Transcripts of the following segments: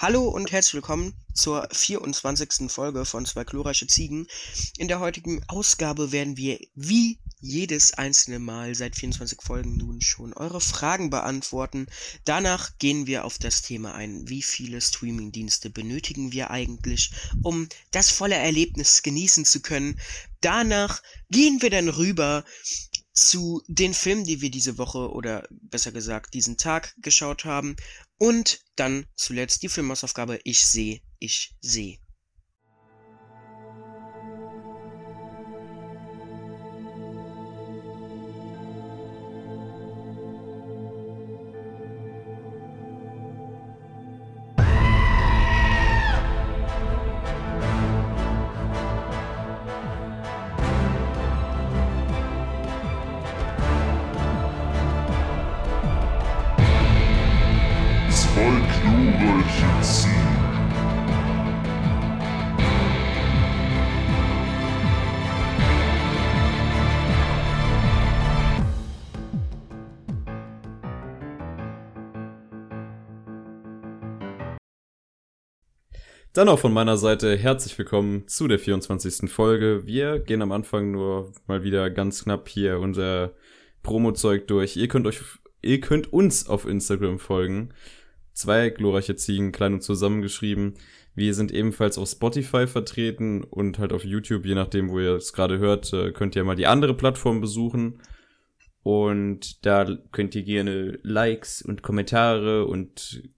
Hallo und herzlich willkommen zur 24. Folge von Zwei glorreiche Ziegen. In der heutigen Ausgabe werden wir wie jedes einzelne Mal seit 24 Folgen nun schon eure Fragen beantworten. Danach gehen wir auf das Thema ein, wie viele Streamingdienste benötigen wir eigentlich, um das volle Erlebnis genießen zu können. Danach gehen wir dann rüber zu den Filmen, die wir diese Woche oder besser gesagt diesen Tag geschaut haben und dann zuletzt die Filmhausaufgabe Ich sehe, ich sehe. Dann auch von meiner Seite herzlich willkommen zu der 24. Folge. Wir gehen am Anfang nur mal wieder ganz knapp hier unser Promo-Zeug durch. Ihr könnt euch, ihr könnt uns auf Instagram folgen. Zwei glorreiche Ziegen, klein und zusammengeschrieben. Wir sind ebenfalls auf Spotify vertreten und halt auf YouTube, je nachdem, wo ihr es gerade hört, äh, könnt ihr mal die andere Plattform besuchen. Und da könnt ihr gerne Likes und Kommentare und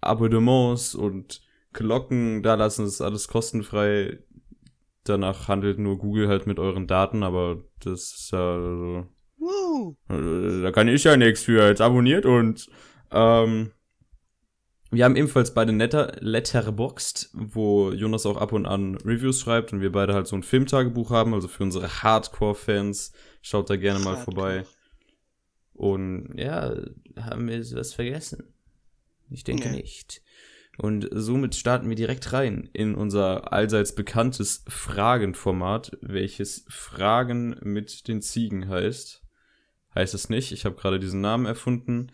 Abonnements und Glocken da lassen, das ist alles kostenfrei. Danach handelt nur Google halt mit euren Daten, aber das ist ja, also, wow. Äh, da kann ich ja nichts für. Jetzt abonniert und ähm, wir haben ebenfalls beide Netter Letterboxd, wo Jonas auch ab und an Reviews schreibt und wir beide halt so ein Filmtagebuch haben, also für unsere Hardcore-Fans. Schaut da gerne mal Hardcore. vorbei. Und ja, haben wir was vergessen? Ich denke nee. nicht. Und somit starten wir direkt rein in unser allseits bekanntes Fragenformat, welches Fragen mit den Ziegen heißt. Heißt es nicht, ich habe gerade diesen Namen erfunden.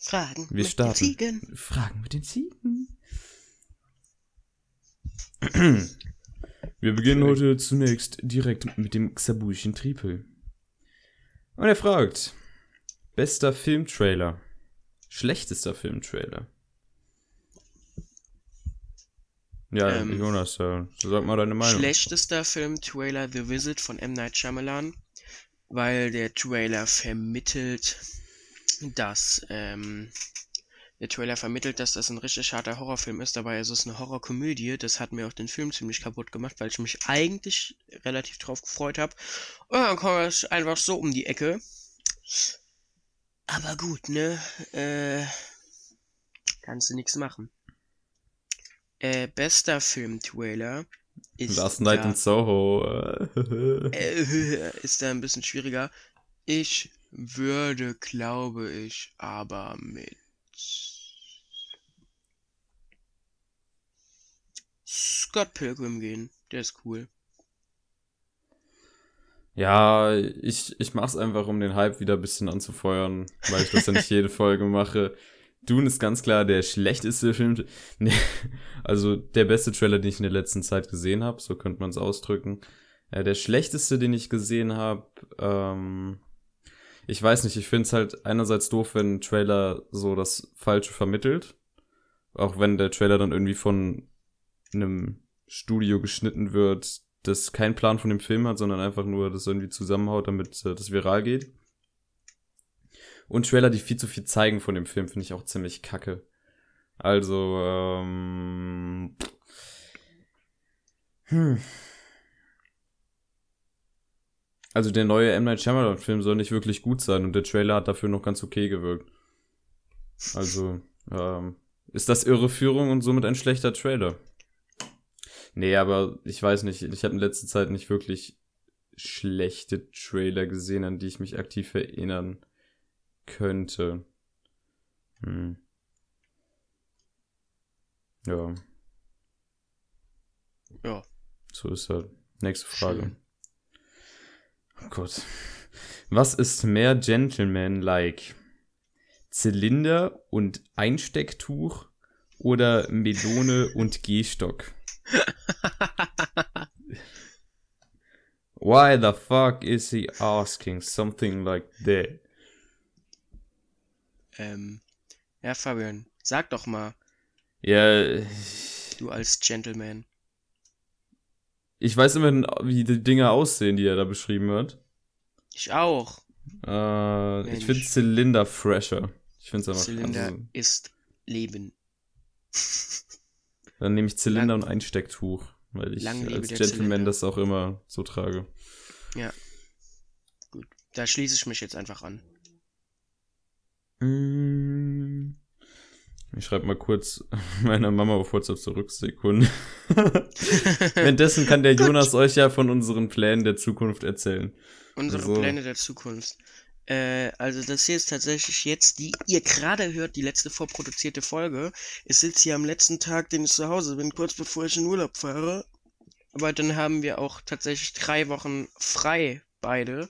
Fragen wir mit starten. den Ziegen. Fragen mit den Ziegen. Wir beginnen heute zunächst direkt mit dem Xabuischen Tripel. Und er fragt: Bester Filmtrailer. Schlechtester Filmtrailer. Ja, ähm, Jonas, äh, sag mal deine Meinung. Schlechtester Film Trailer The Visit von M. Night Shyamalan, weil der Trailer vermittelt, dass, ähm, der Trailer vermittelt, dass das ein richtig harter Horrorfilm ist, dabei ist es eine Horrorkomödie. Das hat mir auch den Film ziemlich kaputt gemacht, weil ich mich eigentlich relativ drauf gefreut habe. Und dann kommt es einfach so um die Ecke. Aber gut, ne? Äh, kannst du nichts machen. Äh, bester Film-Trailer ist. Last Night da, in Soho. äh, ist da ein bisschen schwieriger. Ich würde, glaube ich, aber mit. Scott Pilgrim gehen. Der ist cool. Ja, ich, ich mach's einfach, um den Hype wieder ein bisschen anzufeuern, weil ich das ja nicht jede Folge mache. Dune ist ganz klar der schlechteste Film. Nee, also der beste Trailer, den ich in der letzten Zeit gesehen habe, so könnte man es ausdrücken. Ja, der schlechteste, den ich gesehen habe, ähm, ich weiß nicht, ich finde es halt einerseits doof, wenn ein Trailer so das Falsche vermittelt. Auch wenn der Trailer dann irgendwie von einem Studio geschnitten wird, das keinen Plan von dem Film hat, sondern einfach nur das irgendwie zusammenhaut, damit äh, das viral geht. Und Trailer, die viel zu viel zeigen von dem Film, finde ich auch ziemlich kacke. Also, ähm. Hm. Also der neue M. Night Shyamalan Film soll nicht wirklich gut sein und der Trailer hat dafür noch ganz okay gewirkt. Also, ähm, ist das Irreführung und somit ein schlechter Trailer? Nee, aber ich weiß nicht, ich habe in letzter Zeit nicht wirklich schlechte Trailer gesehen, an die ich mich aktiv erinnern könnte. Hm. Ja. Ja. So ist halt. Nächste Frage. Schön. Oh Gott. Was ist mehr Gentleman-like? Zylinder und Einstecktuch oder Melone und Gehstock? Why the fuck is he asking something like that? Ähm, ja, Fabian, sag doch mal, Ja, du als Gentleman. ich weiß immerhin, wie die Dinge aussehen, die er da beschrieben hat. Ich auch. Äh, ich finde Zylinder fresher. Ich finde es einfach. Zylinder Also, ist Leben. dann nehme ich Zylinder Lang- und Einstecktuch, weil ich als Gentleman das auch immer so trage. Gut, da schließe ich mich jetzt einfach an. Mm. Ich schreibe mal kurz meiner Mama auf WhatsApp zurück, Sekunde. Währenddessen kann der. Jonas euch ja von unseren Plänen der Zukunft erzählen. Unsere So. Pläne der Zukunft. Äh, also das hier ist tatsächlich jetzt die, ihr gerade hört, die letzte vorproduzierte Folge. Ich sitze hier am letzten Tag, den ich zu Hause bin, kurz bevor ich in Urlaub fahre. Aber dann haben wir auch tatsächlich drei Wochen frei, beide.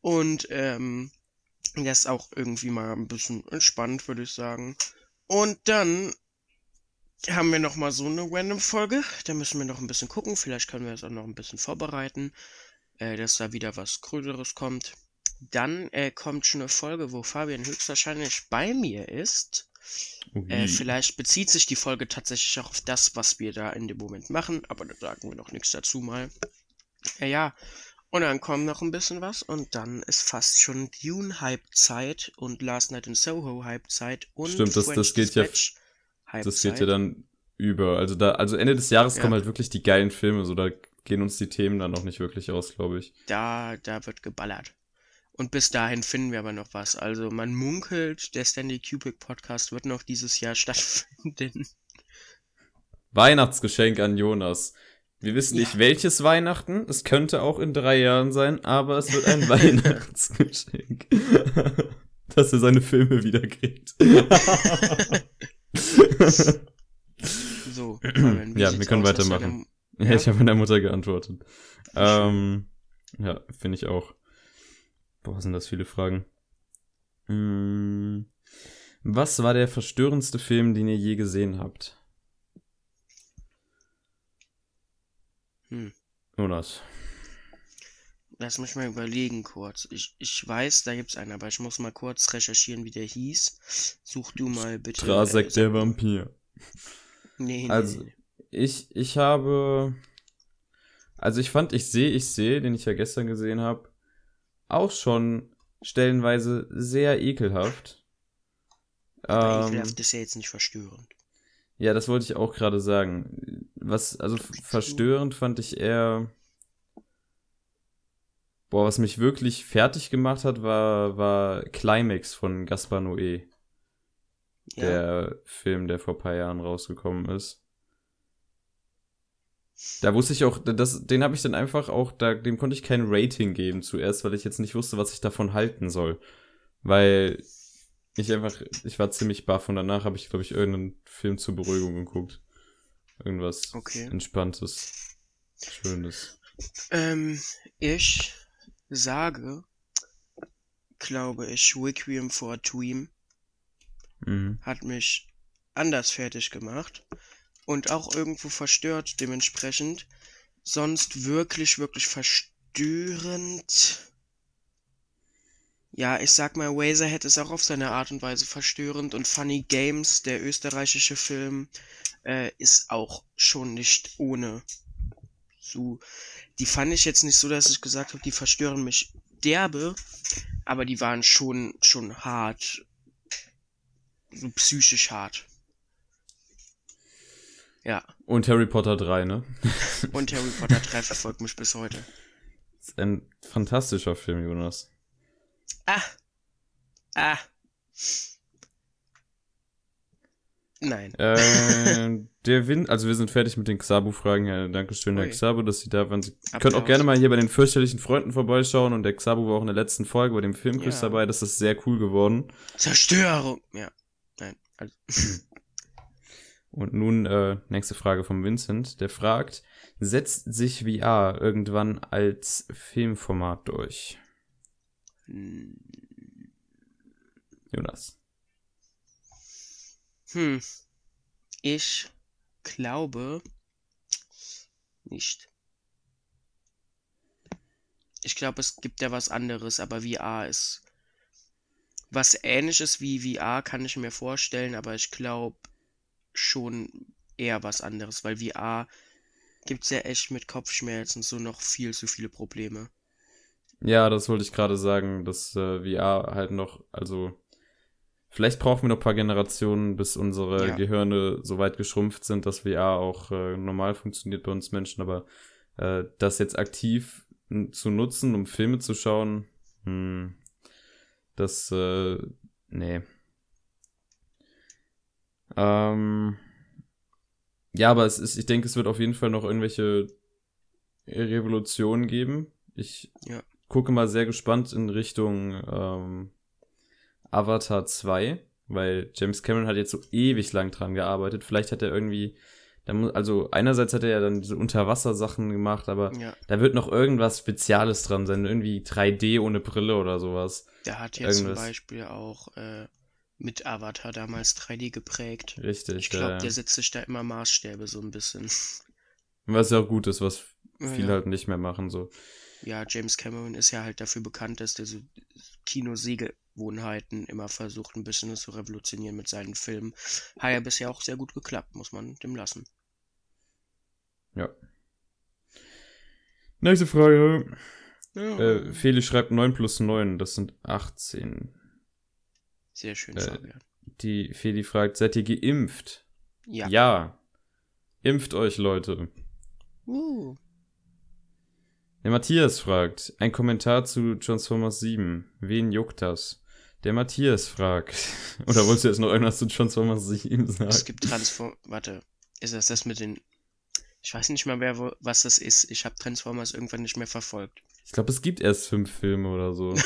Und ähm, das ist auch irgendwie mal ein bisschen entspannt, würde ich sagen. Und dann haben wir noch mal so eine Random-Folge. Da müssen wir noch ein bisschen gucken. Vielleicht können wir es auch noch ein bisschen vorbereiten, äh, dass da wieder was Größeres kommt. Dann äh, kommt schon eine Folge, wo Fabian höchstwahrscheinlich bei mir ist. Äh, Ui. vielleicht bezieht sich die Folge tatsächlich auch auf das, was wir da in dem Moment machen, aber da sagen wir noch nichts dazu mal. Äh, ja, und dann kommt noch ein bisschen was und dann ist fast schon Dune-Hype-Zeit und Last Night in Soho-Hype-Zeit und Stimmt, das- das geht ja- das geht ja dann über. Also da, also Ende des Jahres Ja. kommen halt wirklich die geilen Filme, so da gehen uns die Themen dann noch nicht wirklich aus, glaube ich. Da, da wird geballert. Und bis dahin finden wir aber noch was. Also man munkelt, der Stanley Kubrick Podcast wird noch dieses Jahr stattfinden. Weihnachtsgeschenk an Jonas. Wir wissen Ja. nicht welches Weihnachten. Es könnte auch in drei Jahren sein, aber es wird ein Weihnachtsgeschenk. Dass er seine Filme wieder kriegt. So, wie Ja, wir können aus? Weitermachen. Ja, ich habe meiner Mutter geantwortet. Ähm, ja, finde ich auch. Boah, sind das viele Fragen. Hm, was war der verstörendste Film, den ihr je gesehen habt? Hm. Jonas. Lass mich mal überlegen kurz. Ich, ich weiß, da gibt's einen, aber ich muss mal kurz recherchieren, wie der hieß. Such du mal bitte. Trasek äh, der Vampir. Nee, nee, Also- nee. Ich, ich habe. Also ich fand, ich sehe, ich sehe, den ich ja gestern gesehen habe, auch schon stellenweise sehr ekelhaft. Aber Ähm, ekelhaft ist ja jetzt nicht verstörend. Ja, das wollte ich auch gerade sagen. Was, also verstörend fand ich eher. Boah, was mich wirklich fertig gemacht hat, war, war Climax von Gaspar Noé. Ja, Der Film, der vor ein paar Jahren rausgekommen ist. Da wusste ich auch, das, den habe ich dann einfach auch, da, dem konnte ich kein Rating geben zuerst, weil ich jetzt nicht wusste, was ich davon halten soll. Weil ich einfach, ich war ziemlich baff und danach habe ich, glaube ich, irgendeinen Film zur Beruhigung geguckt. Irgendwas okay. Entspanntes, Schönes. Ähm, ich sage, glaube ich, Requiem for a Dream Mhm. hat mich anders fertig gemacht und auch irgendwo verstört dementsprechend. Sonst wirklich, wirklich verstörend. Ja, ich sag mal, Razorhead ist auch auf seine Art und Weise verstörend und Funny Games, der österreichische Film, äh, ist auch schon nicht ohne. So, die fand ich jetzt nicht so, dass ich gesagt habe, die verstören mich derbe, aber die waren schon, schon hart. So psychisch hart. Ja, Und Harry Potter 3, ne? und Harry Potter 3 verfolgt mich bis heute. Das ist ein fantastischer Film, Jonas. Ah. Ah. Nein. Äh, der Wind, also wir sind fertig mit den Xabu-Fragen. Ja, Dankeschön, Herr Ui. Xabu, dass Sie da waren. Sie Applaus. können auch gerne mal hier bei den fürchterlichen Freunden vorbeischauen und der Xabu war auch in der letzten Folge bei dem Filmquiz Ja. dabei. Das ist sehr cool geworden. Zerstörung. Ja. Nein. Also, Und nun äh, nächste Frage von Vincent. Der fragt, setzt sich VR irgendwann als Filmformat durch? Hm. Jonas. Hm. Ich glaube nicht. Ich glaube, es gibt ja was anderes, aber VR ist was ähnliches wie VR kann ich mir vorstellen, aber ich glaube schon eher was anderes, weil VR gibt es ja echt mit Kopfschmerzen so noch viel zu viele Probleme. Ja, das wollte ich gerade sagen, dass äh, VR halt noch, also vielleicht brauchen wir noch ein paar Generationen, bis unsere ja. Gehirne so weit geschrumpft sind, dass VR auch äh, normal funktioniert bei uns Menschen, aber äh, das jetzt aktiv zu nutzen, um Filme zu schauen, hm, das, äh, nee. Ähm, ja, aber es ist, ich denke, es wird auf jeden Fall noch irgendwelche Revolutionen geben. Ich ja. Gucke mal sehr gespannt in Richtung ähm, Avatar 2, weil James Cameron hat jetzt so ewig lang dran gearbeitet. Vielleicht hat er irgendwie, also einerseits hat er ja dann diese Unterwassersachen gemacht, aber ja. da wird noch irgendwas Spezielles dran sein, irgendwie 3D ohne Brille oder sowas. Der hat ja zum Beispiel auch äh, mit Avatar damals 3D geprägt. Richtig. Ich glaube, ja. der setzt sich da immer Maßstäbe so ein bisschen. Was ja auch gut ist, was viele ja. halt nicht mehr machen, so. Ja, James Cameron ist ja halt dafür bekannt, dass der so Kinosehgewohnheiten immer versucht, ein bisschen zu revolutionieren mit seinen Filmen. Hat ja bisher auch sehr gut geklappt, muss man dem lassen. Ja. Nächste Frage. Ja. Äh, Feli schreibt 9 plus 9, das sind 18. Sehr schön, äh, Die Feli fragt, seid ihr geimpft? Ja. Ja. Impft euch, Leute. Uh. Der Matthias fragt, ein Kommentar zu Transformers 7. Wen juckt das? Der Matthias fragt, oder wolltest du jetzt noch irgendwas zu Transformers 7 sagen? Es gibt Transformers, warte, ist das das mit den, ich weiß nicht mal mehr, wo, was das ist. Ich habe Transformers irgendwann nicht mehr verfolgt. Ich glaube, es gibt erst fünf Filme oder so.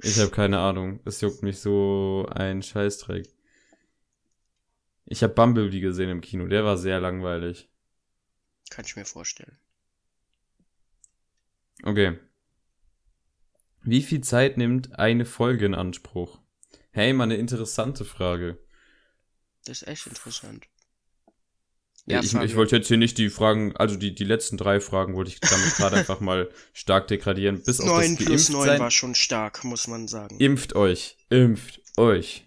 Ich habe keine Ahnung. Es juckt mich so ein Scheißdreck. Ich habe Bumblebee gesehen im Kino. Der war sehr langweilig. Kann ich mir vorstellen. Okay. Wie viel Zeit nimmt eine Folge in Anspruch? Hey, mal eine interessante Frage. Das ist echt interessant. Ja, ich, ich wollte jetzt hier nicht die Fragen, also die, die letzten drei Fragen wollte ich damit gerade einfach mal stark degradieren. Bis 9 auf das plus 9 sein. war schon stark, muss man sagen. Impft euch. Impft euch.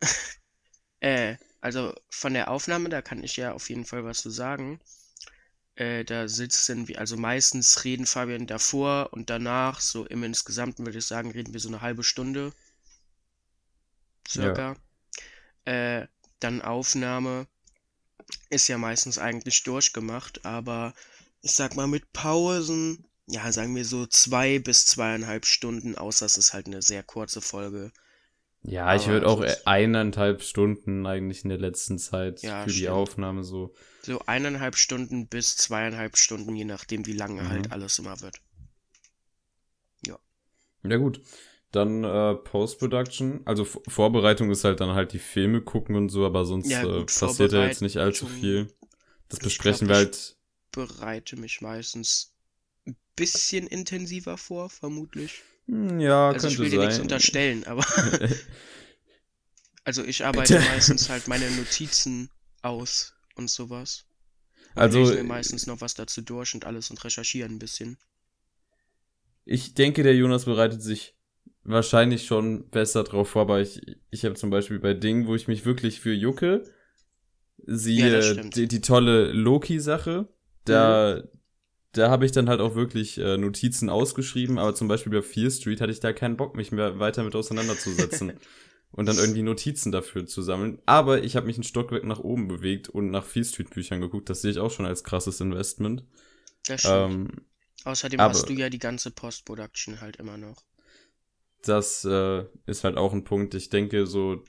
äh, also von der Aufnahme, da kann ich ja auf jeden Fall was zu sagen. Äh, da sitzen wir, also meistens reden Fabian davor und danach, so im Insgesamten würde ich sagen, reden wir so eine halbe Stunde. Circa. Ja. Äh, dann Aufnahme ist ja meistens eigentlich durchgemacht, aber ich sag mal mit Pausen, ja, sagen wir so zwei bis zweieinhalb Stunden, außer es ist halt eine sehr kurze Folge. Ja, aber ich würde auch eineinhalb Stunden eigentlich in der letzten Zeit ja, für stimmt. die Aufnahme so. So eineinhalb Stunden bis zweieinhalb Stunden, je nachdem, wie lange halt mhm. halt alles immer wird. Ja. Ja, gut. Dann äh, Post-Production. Also v Vorbereitung ist halt dann halt die Filme gucken und so, aber sonst ja, gut, äh, passiert ja jetzt nicht allzu viel. Das besprechen glaub, wir halt. Ich bereite mich meistens ein bisschen intensiver vor, vermutlich. Hm, ja, also könnte ich will sein. dir nichts unterstellen, aber. also ich arbeite Bitte? meistens halt meine Notizen aus und sowas. Und also. Ich mir meistens noch was dazu durch und alles und recherchieren ein bisschen. Ich denke, der Jonas bereitet sich wahrscheinlich schon besser drauf vor, aber ich, ich habe zum Beispiel bei Dingen, wo ich mich wirklich für jucke, siehe ja, die, die, tolle Loki-Sache, da, mhm. Da habe ich dann halt auch wirklich äh, Notizen ausgeschrieben, aber zum Beispiel bei Fear Street hatte ich da keinen Bock, mich mehr weiter mit auseinanderzusetzen. und dann irgendwie Notizen dafür zu sammeln. Aber ich habe mich ein Stockwerk nach oben bewegt und nach Fear Street Büchern geguckt. Das sehe ich auch schon als krasses Investment. Das stimmt. Ähm, Außerdem aber, hast du ja die ganze Post-Production halt immer noch das äh, ist halt auch ein Punkt. Ich denke, so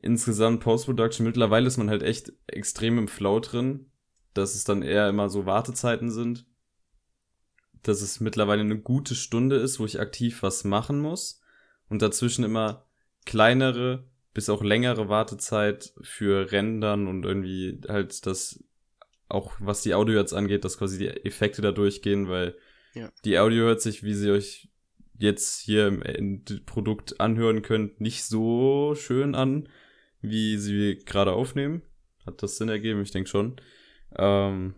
insgesamt Post-Production, mittlerweile ist man halt echt extrem im Flow drin, dass es dann eher immer so Wartezeiten sind. Dass es mittlerweile eine gute Stunde ist, wo ich aktiv was machen muss. Und dazwischen immer kleinere bis auch längere Wartezeit für Rendern und irgendwie halt das, auch was die Audio jetzt angeht, dass quasi die Effekte da durchgehen, weil ja. die Audio hört sich, wie sie euch jetzt hier im Endprodukt anhören könnt, nicht so schön an. wie sie gerade aufnehmen. Hat das Sinn ergeben? Ich denke schon. Ähm,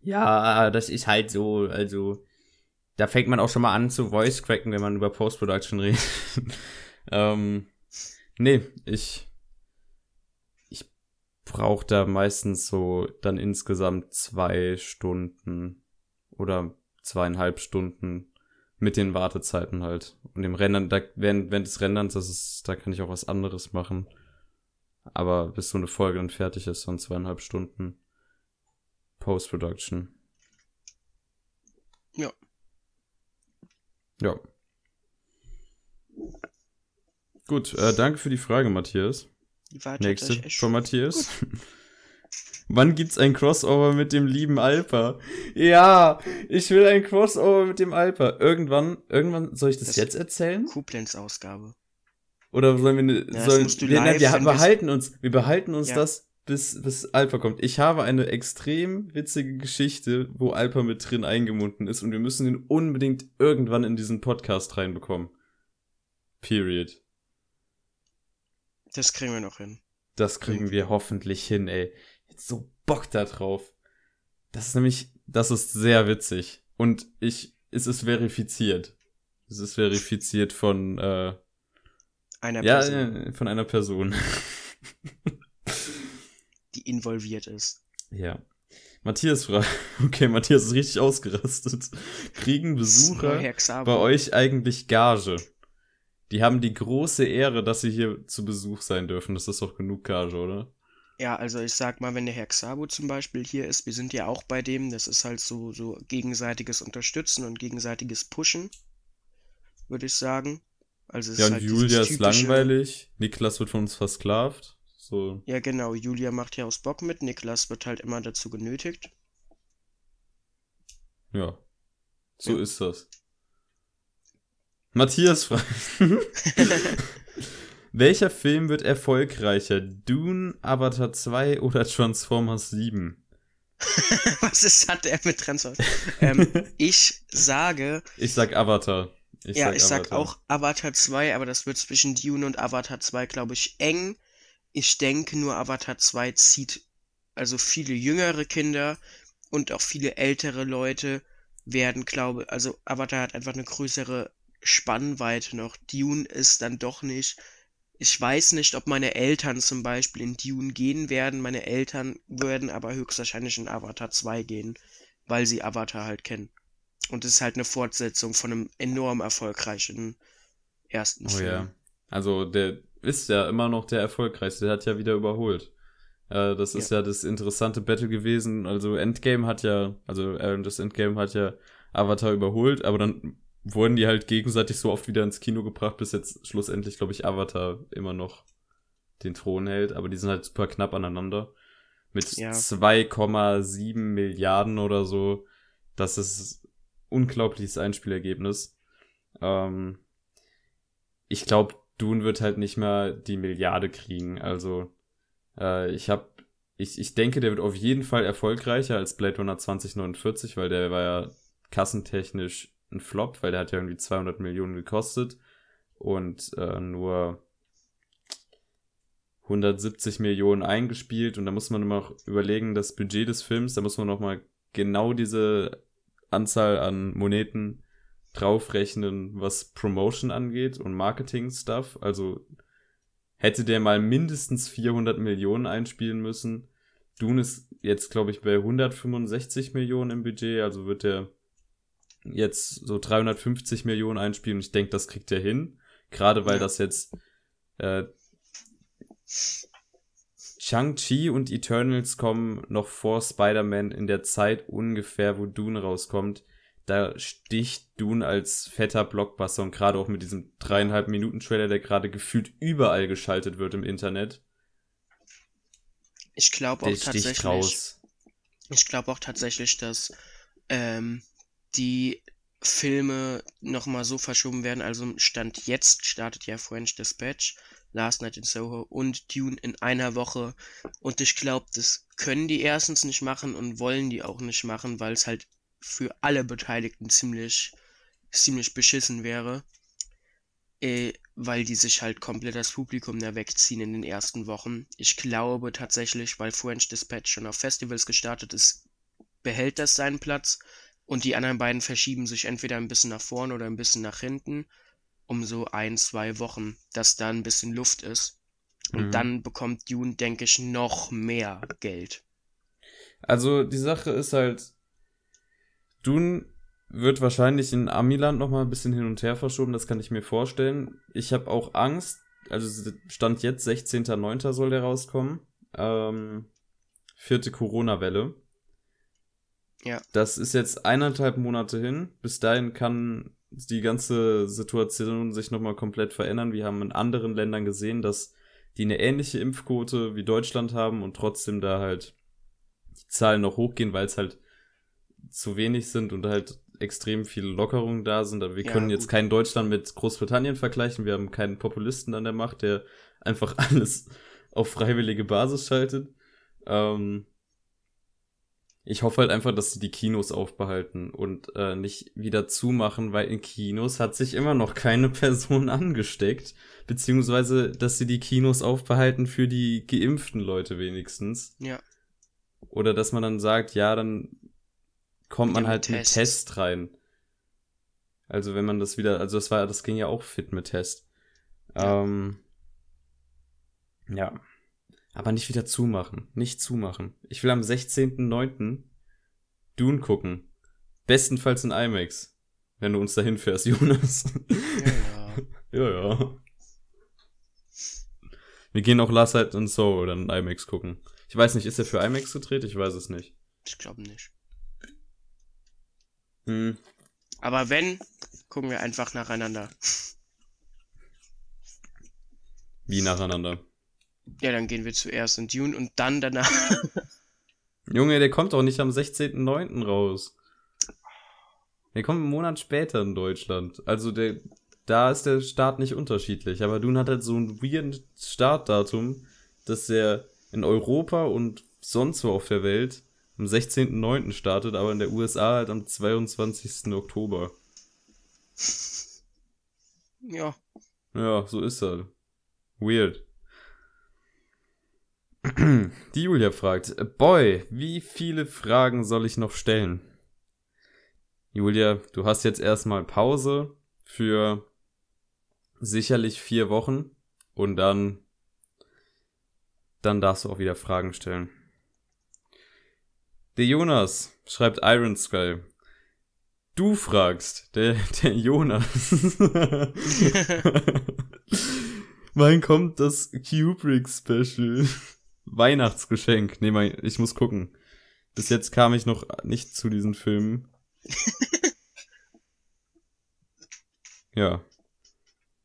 ja, das ist halt so, also da fängt man auch schon mal an zu voice cracken, wenn man über Post-Production redet. ähm, nee, ich ich brauche da meistens so dann insgesamt zwei Stunden oder zweieinhalb Stunden mit den Wartezeiten halt. Und dem Rendern, da, während, während des Renderns, das ist, da kann ich auch was anderes machen. Aber bis so eine Folge dann fertig ist, dann zweieinhalb Stunden Post-Production. Ja. Ja. Gut, äh, danke für die Frage, Matthias. Nächste von Matthias. Wann gibt's ein Crossover mit dem lieben Alpa? Ja, ich will ein Crossover mit dem Alpa. Irgendwann, irgendwann, soll ich das, Das- jetzt erzählen? Koblenz-Ausgabe. Oder sollen wir ne, Ja, sollen, wir, nein, wir behalten uns, wir behalten uns Ja. das, bis, bis Alpa kommt. Ich habe eine extrem witzige Geschichte, wo Alpa mit drin eingebunden ist und wir müssen ihn unbedingt irgendwann in diesen Podcast reinbekommen. Period. Das kriegen wir noch hin. Das kriegen wir hoffentlich hin, ey. Jetzt so Bock da drauf. Das ist nämlich, das ist sehr witzig. Und ich, es ist verifiziert. Es ist verifiziert von, äh, Einer ja, Person, von einer Person. die involviert ist. ja. Matthias fragt, okay, Matthias ist richtig ausgerastet. Kriegen Besucher bei euch eigentlich Gage? Die haben die große Ehre, dass sie hier zu Besuch sein dürfen. Das ist doch genug Gage, oder? Ja, also ich sag mal, wenn der Herr Xabo zum Beispiel hier ist, wir sind ja auch bei dem, das ist halt so, so gegenseitiges Unterstützen und gegenseitiges Pushen, würde ich sagen. Also Ja, halt Julia ist langweilig. Niklas wird von uns versklavt. So, Ja, genau, Julia macht ja aus Bock mit, Niklas wird halt immer dazu genötigt. ja. So Ja. ist das. Matthias fragt. Welcher Film wird erfolgreicher? Dune, Avatar 2 oder Transformers 7? Was ist, hat er mit Transfer? ähm, ich sage, Ich sag Avatar. Ich ja, sag ich sag Avatar. auch Avatar 2, aber das wird zwischen Dune und Avatar 2, glaube ich, eng. Ich denke nur, Avatar 2 zieht also viele jüngere Kinder und auch viele ältere Leute werden, glaube also Avatar hat einfach eine größere Spannweite noch. Dune ist dann doch nicht. Ich weiß nicht, ob meine Eltern zum Beispiel in Dune gehen werden. Meine Eltern würden aber höchstwahrscheinlich in Avatar 2 gehen, weil sie Avatar halt kennen. Und es ist halt eine Fortsetzung von einem enorm erfolgreichen ersten Oh Film. ja. Also der ist ja immer noch der erfolgreichste. Der hat ja wieder überholt. Äh, das ist ja. das interessante Battle gewesen. Also Endgame hat ja, also äh, das Endgame hat ja Avatar überholt, aber dann wurden die halt gegenseitig so oft wieder ins Kino gebracht, bis jetzt schlussendlich, glaube ich, Avatar immer noch den Thron hält. Aber die sind halt super knapp aneinander. Mit Ja. 2,7 Milliarden oder so. Das ist unglaubliches Einspielergebnis. Ähm, ich glaube, Dune wird halt nicht mehr die Milliarde kriegen. Also, äh, ich habe, ich, ich denke, der wird auf jeden Fall erfolgreicher als Blade Runner 2049, weil der war ja kassentechnisch ein Flop, weil der hat ja irgendwie 200 Millionen gekostet und äh, nur 170 Millionen eingespielt und da muss man immer noch überlegen, das Budget des Films, da muss man noch mal genau diese Anzahl an Moneten draufrechnen, was Promotion angeht und Marketing-Stuff. Also hätte der mal mindestens 400 Millionen einspielen müssen. Dune ist jetzt, glaube ich, bei 165 Millionen im Budget, also wird der jetzt so 350 Millionen einspielen. Ich denke, das kriegt er hin. Gerade weil das jetzt äh, Shang-Chi und Eternals kommen noch vor Spider-Man in der Zeit ungefähr, wo Dune rauskommt. Da sticht Dune als fetter Blockbuster und gerade auch mit diesem dreieinhalb Minuten Trailer, der gerade gefühlt überall geschaltet wird im Internet. Ich glaube auch tatsächlich. raus. Ich glaube auch tatsächlich, dass ähm, die Filme nochmal so verschoben werden. Also Stand jetzt startet ja French Dispatch, Last Night in Soho und Dune in einer Woche. Und ich glaube, das können die erstens nicht machen und wollen die auch nicht machen, weil es halt für alle Beteiligten ziemlich, ziemlich beschissen wäre. Äh, weil die sich halt komplett das Publikum da wegziehen in den ersten Wochen. Ich glaube tatsächlich, weil French Dispatch schon auf Festivals gestartet ist, behält das seinen Platz und die anderen beiden verschieben sich entweder ein bisschen nach vorn oder ein bisschen nach hinten, um so ein, zwei Wochen, dass da ein bisschen Luft ist. Und mhm. dann bekommt Dune, denke ich, noch mehr Geld. Also die Sache ist halt, Dune wird wahrscheinlich in Amiland noch mal ein bisschen hin und her verschoben, das kann ich mir vorstellen. Ich habe auch Angst, also Stand jetzt, 16.09. soll der rauskommen. Ähm, vierte Corona-Welle. Ja. Das ist jetzt eineinhalb Monate hin. Bis dahin kann die ganze Situation sich nochmal komplett verändern. Wir haben in anderen Ländern gesehen, dass die eine ähnliche Impfquote wie Deutschland haben und trotzdem da halt die Zahlen noch hochgehen, weil es halt zu wenig sind und halt extrem viele Lockerungen da sind. Aber wir ja, können jetzt gut. kein Deutschland mit Großbritannien vergleichen. Wir haben keinen Populisten an der Macht, der einfach alles auf freiwillige Basis schaltet. Ähm, ich hoffe halt einfach, dass sie die Kinos aufbehalten und äh, nicht wieder zumachen, weil in Kinos hat sich immer noch keine Person angesteckt. Beziehungsweise, dass sie die Kinos aufbehalten für die geimpften Leute wenigstens. Ja. Oder dass man dann sagt, ja, dann kommt man ja, halt mit Test. Test rein. Also wenn man das wieder, also das war, das ging ja auch fit mit Test. Ja. Ähm, ja. Aber nicht wieder zumachen. Nicht zumachen. Ich will am 16.09. Dune gucken. Bestenfalls in IMAX. Wenn du uns dahin fährst, Jonas. Ja, ja. ja, ja. Wir gehen auch Last Night and Soul dann in IMAX gucken. Ich weiß nicht, ist er für IMAX gedreht? Ich weiß es nicht. Ich glaube nicht. Hm. Aber wenn, gucken wir einfach nacheinander. Wie nacheinander? Ja, dann gehen wir zuerst in Dune und dann danach. Junge, der kommt doch nicht am 16.09. raus. Der kommt einen Monat später in Deutschland. Also der, da ist der Start nicht unterschiedlich. Aber Dune hat halt so ein weird Startdatum, dass der in Europa und sonst wo auf der Welt am 16.09. startet, aber in der USA halt am 22. Oktober. Ja. Ja, so ist er. Weird. Die Julia fragt, Boy, wie viele Fragen soll ich noch stellen? Julia, du hast jetzt erstmal Pause für sicherlich vier Wochen und dann, dann darfst du auch wieder Fragen stellen. Der Jonas schreibt Iron Skull. Du fragst, der, der Jonas. Wann kommt das Kubrick Special? Weihnachtsgeschenk. Nee, mein, ich muss gucken. Bis jetzt kam ich noch nicht zu diesen Filmen. ja.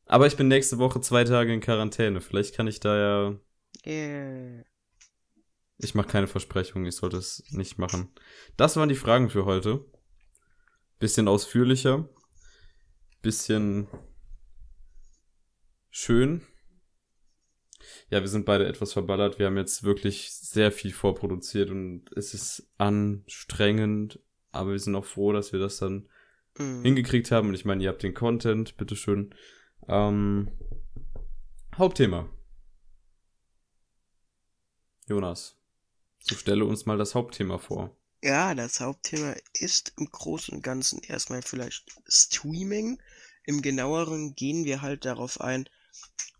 Aber ich bin nächste Woche zwei Tage in Quarantäne. Vielleicht kann ich da ja. Yeah. Ich mache keine Versprechungen, ich sollte es nicht machen. Das waren die Fragen für heute. Bisschen ausführlicher. Bisschen schön. Ja, wir sind beide etwas verballert. Wir haben jetzt wirklich sehr viel vorproduziert und es ist anstrengend, aber wir sind auch froh, dass wir das dann mhm. hingekriegt haben. Und ich meine, ihr habt den Content, bitteschön. Ähm, Hauptthema. Jonas, so stelle uns mal das Hauptthema vor. Ja, das Hauptthema ist im Großen und Ganzen erstmal vielleicht Streaming. Im genaueren gehen wir halt darauf ein,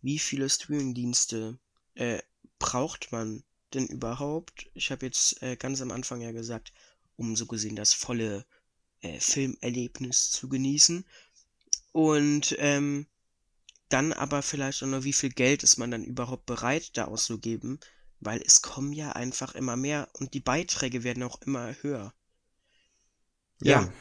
wie viele Streamingdienste äh, braucht man denn überhaupt? Ich habe jetzt äh, ganz am Anfang ja gesagt, um so gesehen das volle äh, Filmerlebnis zu genießen. Und ähm, dann aber vielleicht auch noch, wie viel Geld ist man dann überhaupt bereit, da auszugeben, weil es kommen ja einfach immer mehr und die Beiträge werden auch immer höher. Ja. ja.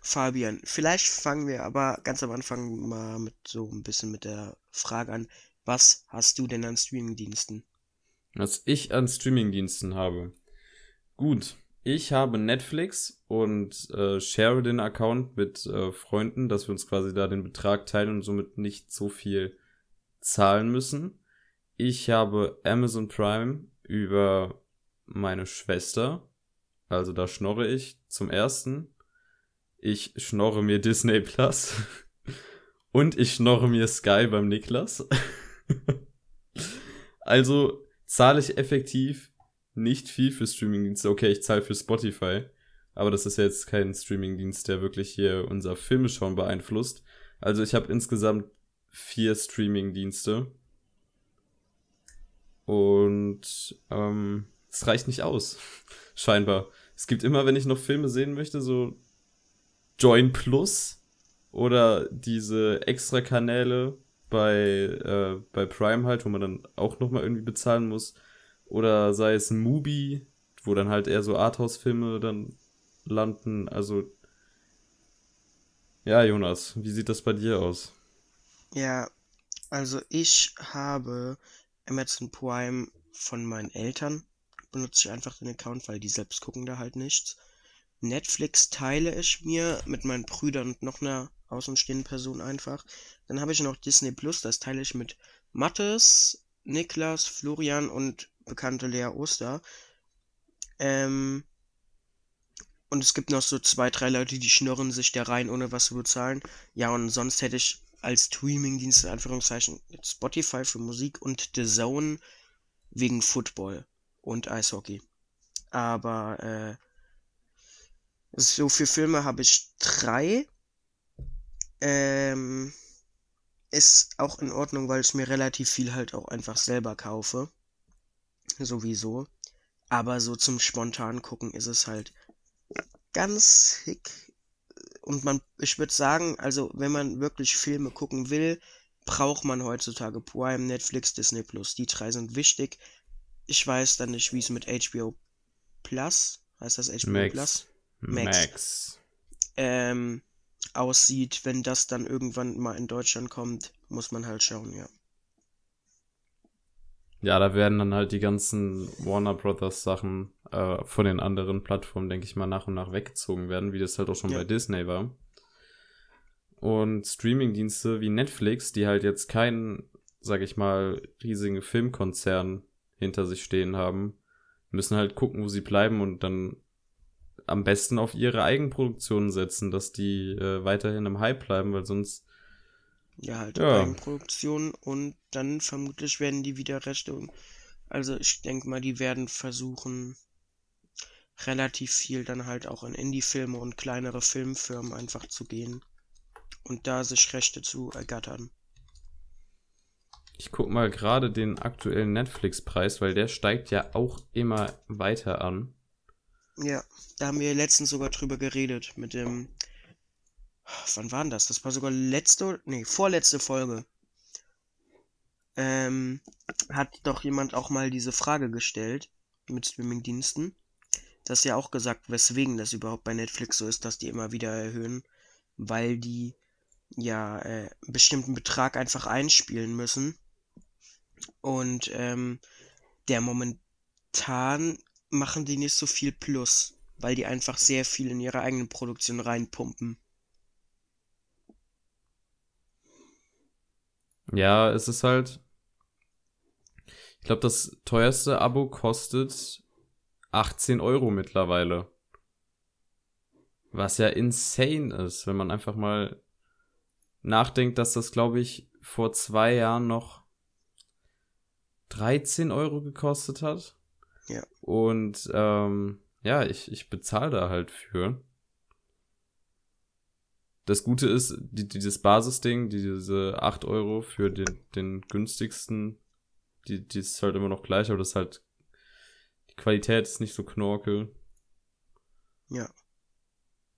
Fabian, vielleicht fangen wir aber ganz am Anfang mal mit so ein bisschen mit der Frage an, was hast du denn an Streamingdiensten? Was ich an Streamingdiensten habe. Gut, ich habe Netflix und äh, share den Account mit äh, Freunden, dass wir uns quasi da den Betrag teilen und somit nicht so viel zahlen müssen. Ich habe Amazon Prime über meine Schwester. Also da schnorre ich zum ersten. Ich schnorre mir Disney Plus. Und ich schnorre mir Sky beim Niklas. also zahle ich effektiv nicht viel für Streamingdienste. Okay, ich zahle für Spotify. Aber das ist ja jetzt kein Streamingdienst, der wirklich hier unser Filmeschauen beeinflusst. Also ich habe insgesamt vier Streamingdienste. Und ähm, es reicht nicht aus. Scheinbar. Es gibt immer, wenn ich noch Filme sehen möchte, so Join Plus oder diese extra Kanäle bei, äh, bei Prime halt, wo man dann auch nochmal irgendwie bezahlen muss. Oder sei es ein Mubi, wo dann halt eher so Arthouse-Filme dann landen. Also, ja, Jonas, wie sieht das bei dir aus? Ja, also ich habe Amazon Prime von meinen Eltern. Benutze ich einfach den Account, weil die selbst gucken da halt nichts. Netflix teile ich mir mit meinen Brüdern und noch einer außenstehenden Person einfach. Dann habe ich noch Disney Plus, das teile ich mit Mattes, Niklas, Florian und bekannte Lea Oster. Ähm, und es gibt noch so zwei, drei Leute, die schnurren sich da rein, ohne was zu bezahlen. Ja, und sonst hätte ich als Streaming-Dienst in Anführungszeichen Spotify für Musik und The Zone wegen Football und Eishockey. Aber äh, so für Filme habe ich drei. Ähm, ist auch in Ordnung, weil ich mir relativ viel halt auch einfach selber kaufe. Sowieso. Aber so zum spontan gucken ist es halt ganz hick. Und man, ich würde sagen, also wenn man wirklich Filme gucken will, braucht man heutzutage Prime, Netflix, Disney Plus. Die drei sind wichtig. Ich weiß dann nicht, wie es mit HBO Plus, heißt das HBO Max. Plus? Max. Max. Ähm, aussieht, wenn das dann irgendwann mal in Deutschland kommt, muss man halt schauen, ja. Ja, da werden dann halt die ganzen Warner Brothers Sachen äh, von den anderen Plattformen, denke ich mal, nach und nach weggezogen werden, wie das halt auch schon ja. bei Disney war. Und Streamingdienste wie Netflix, die halt jetzt keinen, sag ich mal, riesigen Filmkonzern hinter sich stehen haben, müssen halt gucken, wo sie bleiben und dann am besten auf ihre Eigenproduktionen setzen, dass die äh, weiterhin im Hype bleiben, weil sonst. Ja, halt ja. Eigenproduktion und dann vermutlich werden die wieder Rechte. Also ich denke mal, die werden versuchen, relativ viel dann halt auch in Indie-Filme und kleinere Filmfirmen einfach zu gehen und da sich Rechte zu ergattern. Ich guck mal gerade den aktuellen Netflix-Preis, weil der steigt ja auch immer weiter an. Ja, da haben wir letztens sogar drüber geredet mit dem. Wann war denn das? Das war sogar letzte, nee, vorletzte Folge. Ähm, hat doch jemand auch mal diese Frage gestellt mit Streamingdiensten. Das ist ja auch gesagt, weswegen das überhaupt bei Netflix so ist, dass die immer wieder erhöhen, weil die ja äh, einen bestimmten Betrag einfach einspielen müssen. Und ähm, der momentan machen die nicht so viel Plus, weil die einfach sehr viel in ihre eigene Produktion reinpumpen. Ja, es ist halt. Ich glaube, das teuerste Abo kostet 18 Euro mittlerweile. Was ja insane ist, wenn man einfach mal nachdenkt, dass das, glaube ich, vor zwei Jahren noch 13 Euro gekostet hat. Ja. Und ähm, ja, ich, ich bezahle da halt für. Das Gute ist, die, dieses Basisding, diese 8 Euro für den, den günstigsten, die, die ist halt immer noch gleich, aber das ist halt, die Qualität ist nicht so knorke. Ja.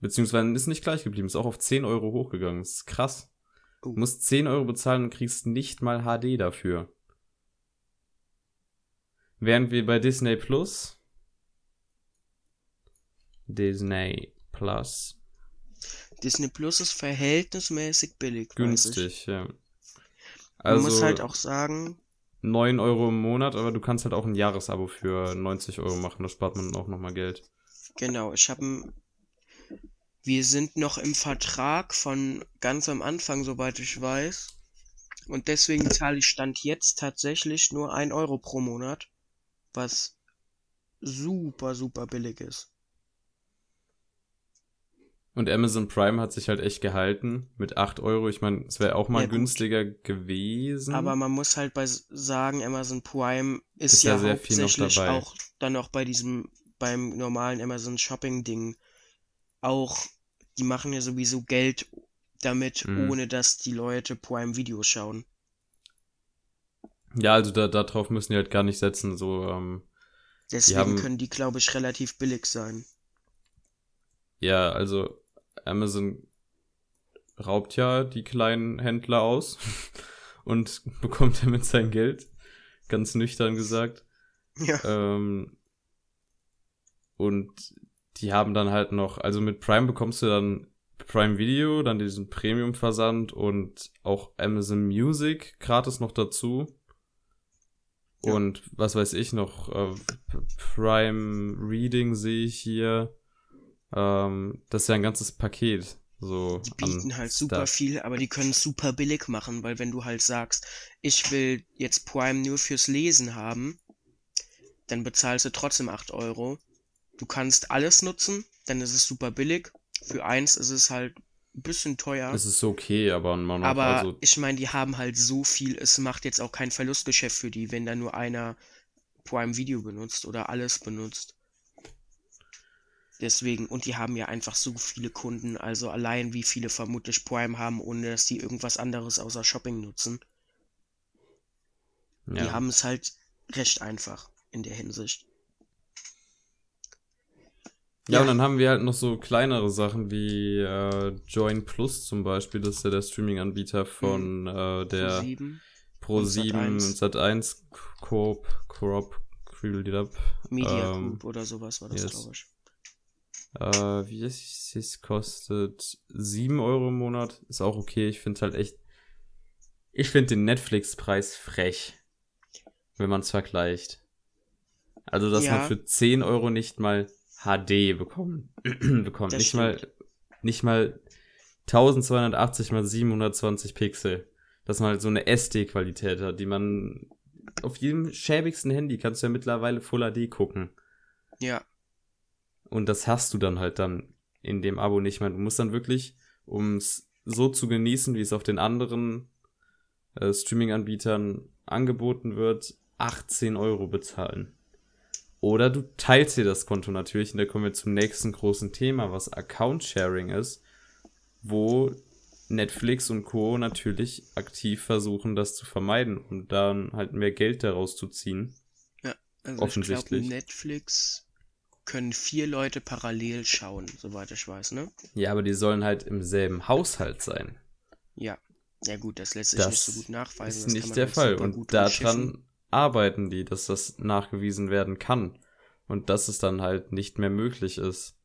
Beziehungsweise ist nicht gleich geblieben, ist auch auf 10 Euro hochgegangen. Das ist krass. Oh. Du musst 10 Euro bezahlen und kriegst nicht mal HD dafür. Während wir bei Disney Plus. Disney Plus. Disney Plus ist verhältnismäßig billig. Günstig, ja. Also, Man muss halt auch sagen. 9 Euro im Monat, aber du kannst halt auch ein Jahresabo für 90 Euro machen. Da spart man auch nochmal Geld. Genau, ich habe Wir sind noch im Vertrag von ganz am Anfang, soweit ich weiß. Und deswegen zahle ich Stand jetzt tatsächlich nur 1 Euro pro Monat was super, super billig ist. Und Amazon Prime hat sich halt echt gehalten mit 8 Euro. Ich meine, es wäre auch mal Ja, günstiger gewesen. Aber man muss halt bei sagen, Amazon Prime ist, Ist ja, ja sehr viel noch hauptsächlich auch dann auch bei diesem, beim normalen Amazon Shopping Ding auch, die machen ja sowieso Geld damit, Mhm. ohne dass die Leute Prime Videos schauen. Ja, also da, darauf müssen die halt gar nicht setzen. So, ähm, Deswegen haben- können die, glaube ich, relativ billig sein. ja, also Amazon raubt ja die kleinen Händler aus und bekommt damit sein Geld. Ganz nüchtern gesagt. Ja. Ähm, und die haben dann halt noch, also mit Prime bekommst du dann Prime Video, dann diesen Premium-Versand und auch Amazon Music gratis noch dazu. Ja. Und was weiß ich noch, äh, Prime Reading sehe ich hier. Ähm, das ist ja ein ganzes Paket. So Die bieten halt super Stuff. viel, aber die können es super billig machen, weil wenn du halt sagst, ich will jetzt Prime nur fürs Lesen haben, dann bezahlst du trotzdem 8 Euro. Du kannst alles nutzen, dann ist es super billig. Für eins ist es halt ein bisschen teuer. Es ist okay, aber man aber also ich meine, die haben halt so viel, es macht jetzt auch kein Verlustgeschäft für die, wenn da nur einer Prime Video benutzt oder alles benutzt. Deswegen, und die haben ja einfach so viele Kunden, also allein wie viele vermutlich Prime haben, ohne dass die irgendwas anderes außer Shopping nutzen. Die ja. haben es halt recht einfach in der Hinsicht. Ja, Ja. und dann haben wir halt noch so kleinere Sachen wie äh, Join Plus zum Beispiel, das ist ja der Streaming-Anbieter von äh, der Pro7, Pro7 und Sat.1. Sat1 Coop, Coop, Creel Media ähm, Group oder sowas war das, yes. glaube ich. Äh, wie ist es kostet 7 Euro im Monat, ist auch okay. Ich finde halt echt, ich finde den Netflix-Preis frech, wenn man es vergleicht. Also, dass Ja. man für 10 Euro nicht mal HD bekommen, bekommt. Das nicht mal, nicht mal 1280 mal 720 Pixel. Dass man halt so eine SD-Qualität hat, die man auf jedem schäbigsten Handy kannst du ja mittlerweile Full HD gucken. Ja, Und das hast du dann halt dann in dem Abo nicht mehr. Du musst dann wirklich, um es so zu genießen, wie es auf den anderen äh, Streaming-Anbietern angeboten wird, 18 Euro bezahlen. Oder du teilst dir das Konto natürlich, und da kommen wir zum nächsten großen Thema, was Account-Sharing ist, wo Netflix und Co. natürlich aktiv versuchen, das zu vermeiden, um dann halt mehr Geld daraus zu ziehen. also ich glaube, Offensichtlich. Netflix können vier Leute parallel schauen, soweit ich weiß, ne? Ja, aber die sollen halt im selben Haushalt sein. Ja. Ja gut, das lässt sich Das nicht so gut nachweisen. ist das kann nicht der Fall. Und daran. Arbeiten die, dass das nachgewiesen werden kann. Und dass es dann halt nicht mehr möglich ist,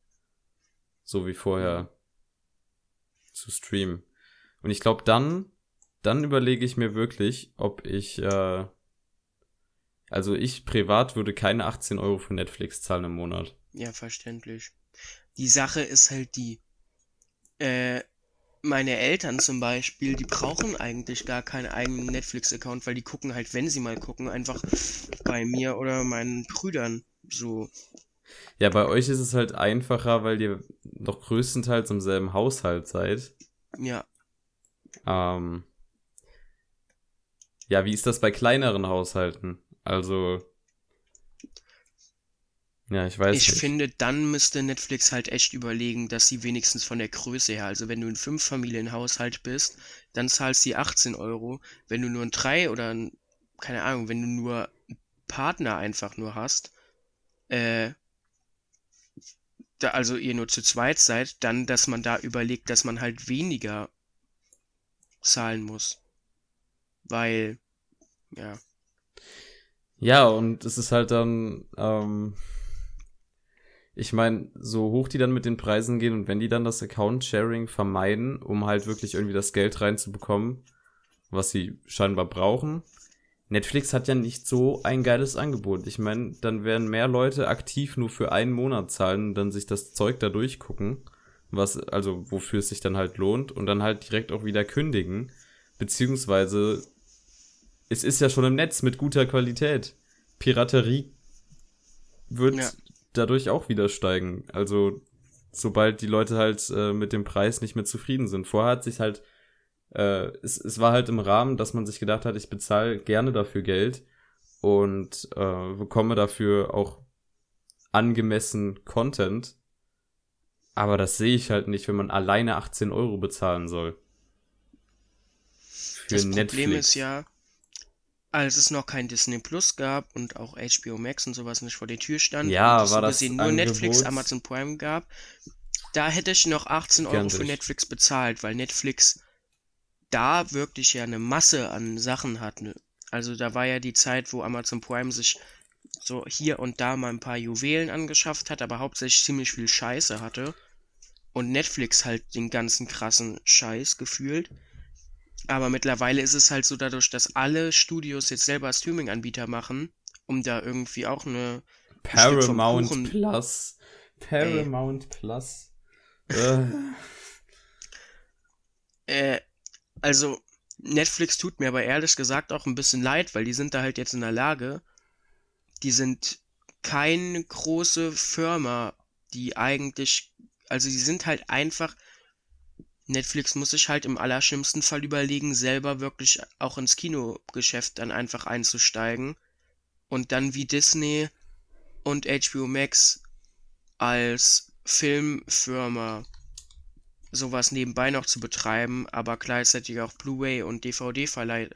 so wie vorher zu streamen. Und ich glaube, dann, dann überlege ich mir wirklich, ob ich, äh, also ich privat würde keine 18 Euro für Netflix zahlen im Monat. Ja, verständlich. Die Sache ist halt die, äh, meine Eltern zum Beispiel, die brauchen eigentlich gar keinen eigenen Netflix-Account, weil die gucken halt, wenn sie mal gucken, einfach bei mir oder meinen Brüdern so. Ja, bei euch ist es halt einfacher, weil ihr doch größtenteils im selben Haushalt seid. Ja, Ähm, ja, wie ist das bei kleineren Haushalten? Also, ja, ich weiß ich nicht. finde, dann müsste Netflix halt echt überlegen, dass sie wenigstens von der Größe her, also wenn du ein Fünf-Familien-Haushalt bist, dann zahlst du 18 Euro. Wenn du nur ein Drei oder ein, keine Ahnung, wenn du nur einen Partner einfach nur hast, äh, da, also ihr nur zu zweit seid, dann, dass man da überlegt, dass man halt weniger zahlen muss. Weil, ja, Ja, und es ist halt dann, ähm, ich meine, so hoch die dann mit den Preisen gehen und wenn die dann das Account-Sharing vermeiden, um halt wirklich irgendwie das Geld reinzubekommen, was sie scheinbar brauchen. Netflix hat ja nicht so ein geiles Angebot. Ich meine, dann werden mehr Leute aktiv nur für einen Monat zahlen und dann sich das Zeug da durchgucken, was, also wofür es sich dann halt lohnt und dann halt direkt auch wieder kündigen. Beziehungsweise, es ist ja schon im Netz mit guter Qualität. Piraterie wird Ja. Dadurch auch wieder steigen. Also, sobald die Leute halt äh, mit dem Preis nicht mehr zufrieden sind. Vorher hat sich halt, äh, es, es war halt im Rahmen, dass man sich gedacht hat, ich bezahle gerne dafür Geld und äh, bekomme dafür auch angemessen Content. Aber das sehe ich halt nicht, wenn man alleine 18 Euro bezahlen soll. Für das Netflix. Problem ist ja, als es noch kein Disney Plus gab und auch HBO Max und sowas nicht vor der Tür stand, ja, und war das nur Angebot Netflix, Amazon Prime gab, da hätte ich noch 18 Euro für Netflix bezahlt, weil Netflix da wirklich ja eine Masse an Sachen hat. Ne? Also da war ja die Zeit, wo Amazon Prime sich so hier und da mal ein paar Juwelen angeschafft hat, aber hauptsächlich ziemlich viel Scheiße hatte. Und Netflix halt den ganzen krassen Scheiß gefühlt. Aber mittlerweile ist es halt so dadurch, dass alle Studios jetzt selber Streaming-Anbieter machen, um da irgendwie auch eine Paramount Plus. Paramount Ey. Plus. äh. äh, also Netflix tut mir aber ehrlich gesagt auch ein bisschen leid, weil die sind da halt jetzt in der Lage, die sind keine große Firma, die eigentlich, also die sind halt einfach, Netflix muss sich halt im allerschlimmsten Fall überlegen, selber wirklich auch ins Kinogeschäft dann einfach einzusteigen und dann wie Disney und HBO Max als Filmfirma sowas nebenbei noch zu betreiben, aber gleichzeitig auch Blu-ray und DVD-Verleih,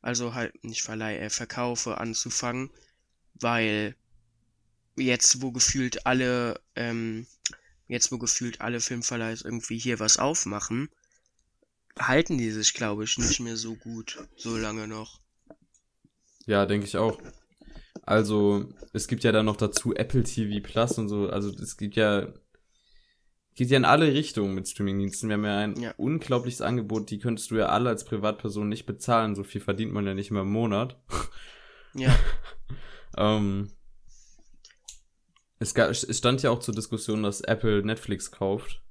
also halt nicht Verleih, äh, Verkaufe anzufangen, weil jetzt wo gefühlt alle, ähm, jetzt wo gefühlt alle Filmverleihs irgendwie hier was aufmachen, halten die sich, glaube ich, nicht mehr so gut, so lange noch. Ja, denke ich auch. Also, es gibt ja dann noch dazu Apple TV Plus und so, also es gibt ja geht ja in alle Richtungen mit Streamingdiensten. Wir haben ja ein ja. unglaubliches Angebot, die könntest du ja alle als Privatperson nicht bezahlen. So viel verdient man ja nicht mehr im Monat. Ja. ähm, es, gab, es stand ja auch zur Diskussion, dass Apple Netflix kauft.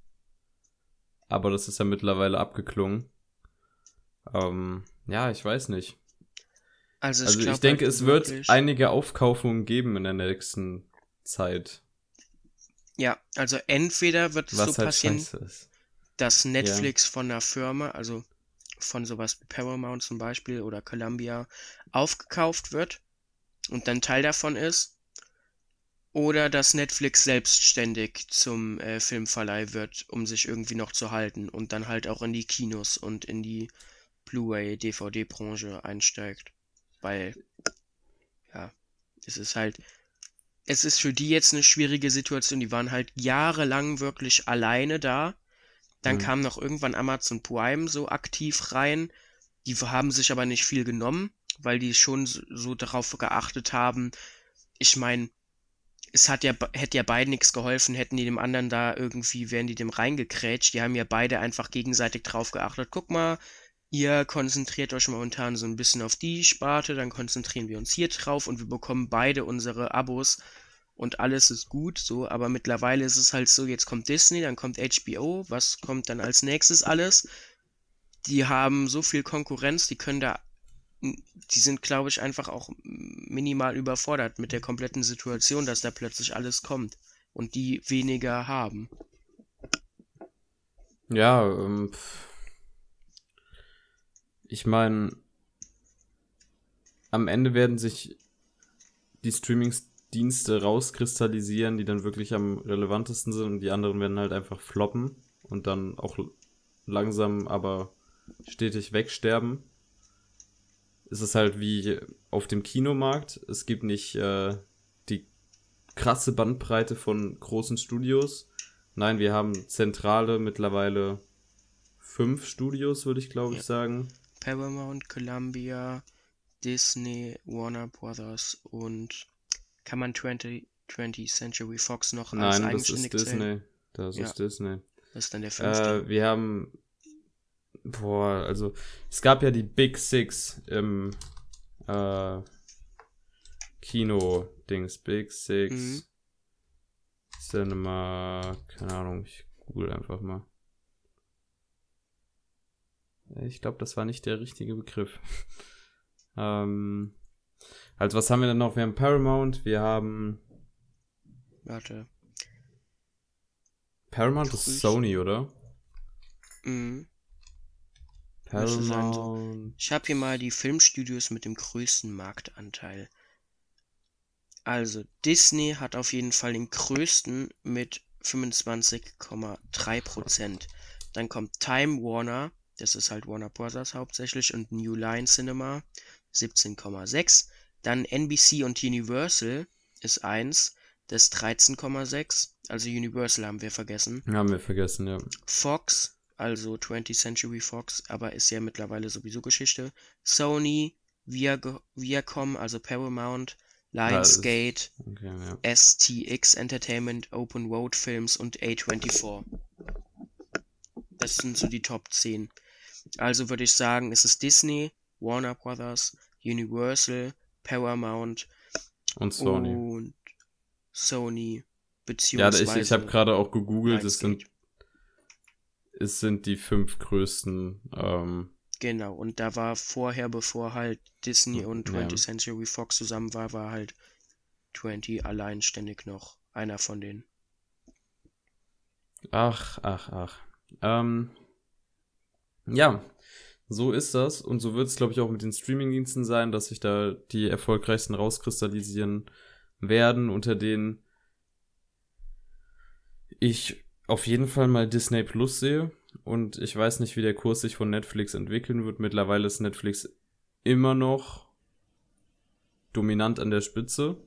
Aber das ist ja mittlerweile abgeklungen. Ähm, ja, ich weiß nicht. Also ich, also ich denke, halt es wird einige Aufkaufungen geben in der nächsten Zeit. Ja, also entweder wird es Was so halt passieren, dass Netflix ja. von einer Firma, also von sowas wie Paramount zum Beispiel oder Columbia, aufgekauft wird und dann Teil davon ist. Oder dass Netflix selbstständig zum äh, Filmverleih wird, um sich irgendwie noch zu halten und dann halt auch in die Kinos und in die Blu-ray, DVD-Branche einsteigt. Weil, ja, es ist halt, es ist für die jetzt eine schwierige Situation. Die waren halt jahrelang wirklich alleine da. Dann mhm. kam noch irgendwann Amazon Prime so aktiv rein. Die haben sich aber nicht viel genommen, weil die schon so, so darauf geachtet haben. Ich meine, es hat ja, hätte ja beiden nichts geholfen, hätten die dem anderen da irgendwie, wären die dem reingekrätscht. Die haben ja beide einfach gegenseitig drauf geachtet. Guck mal, ihr konzentriert euch momentan so ein bisschen auf die Sparte, dann konzentrieren wir uns hier drauf und wir bekommen beide unsere Abos und alles ist gut, so, aber mittlerweile ist es halt so, jetzt kommt Disney, dann kommt HBO, was kommt dann als nächstes alles? Die haben so viel Konkurrenz, die können da, die sind, glaube ich, einfach auch minimal überfordert mit der kompletten Situation, dass da plötzlich alles kommt und die weniger haben. Ja, ähm, ich meine, am Ende werden sich die Streamingsdienste rauskristallisieren, die dann wirklich am relevantesten sind und die anderen werden halt einfach floppen und dann auch langsam, aber stetig wegsterben. Es ist halt wie auf dem Kinomarkt. Es gibt nicht äh, die krasse Bandbreite von großen Studios. Nein, wir haben zentrale mittlerweile fünf Studios, würde ich glaube ja. ich sagen. Paramount, Columbia, Disney, Warner Brothers und kann man 20, 20 Century Fox noch Nein, als das ist Disney. Das ja. ist Disney. Das ist dann der fünfte. Äh, wir haben boah, also es gab ja die Big Six im äh, Kino-Dings. Big Six mhm. Cinema, keine Ahnung, ich google einfach mal. Ich glaube, das war nicht der richtige Begriff. ähm, also was haben wir denn noch? Wir haben Paramount, wir haben. Warte. Paramount ist Sony, oder? Mhm. Paramount. Ich habe hier mal die Filmstudios mit dem größten Marktanteil. Also, Disney hat auf jeden Fall den größten mit 25,3%. Dann kommt Time Warner, das ist halt Warner Bros. hauptsächlich, und New Line Cinema 17,6. Dann NBC und Universal ist 1, das 13,6. Also Universal haben wir vergessen. Haben wir vergessen, ja. Fox, also 20th Century Fox, aber ist ja mittlerweile sowieso Geschichte. Sony, Viacom, also Paramount, Lionsgate, Okay, ja. STX Entertainment, Open Road Films und A24. Das sind so die Top 10. Also würde ich sagen, es ist Disney, Warner Brothers, Universal, Paramount Und Sony. und Sony. Ja, Beziehungsweise ich, ich habe gerade auch gegoogelt, es sind. Es sind die fünf größten. Ähm, Genau, und da war vorher, bevor halt Disney und Ja. 20th Century Fox zusammen war, war halt 20 alleinständig noch einer von denen. ach, ach, ach. Ähm, ja, so ist das. Und so wird es, glaube ich, auch mit den Streamingdiensten sein, dass sich da die erfolgreichsten rauskristallisieren werden, unter denen ich auf jeden Fall mal Disney Plus sehe. Und ich weiß nicht, wie der Kurs sich von Netflix entwickeln wird. Mittlerweile ist Netflix immer noch dominant an der Spitze.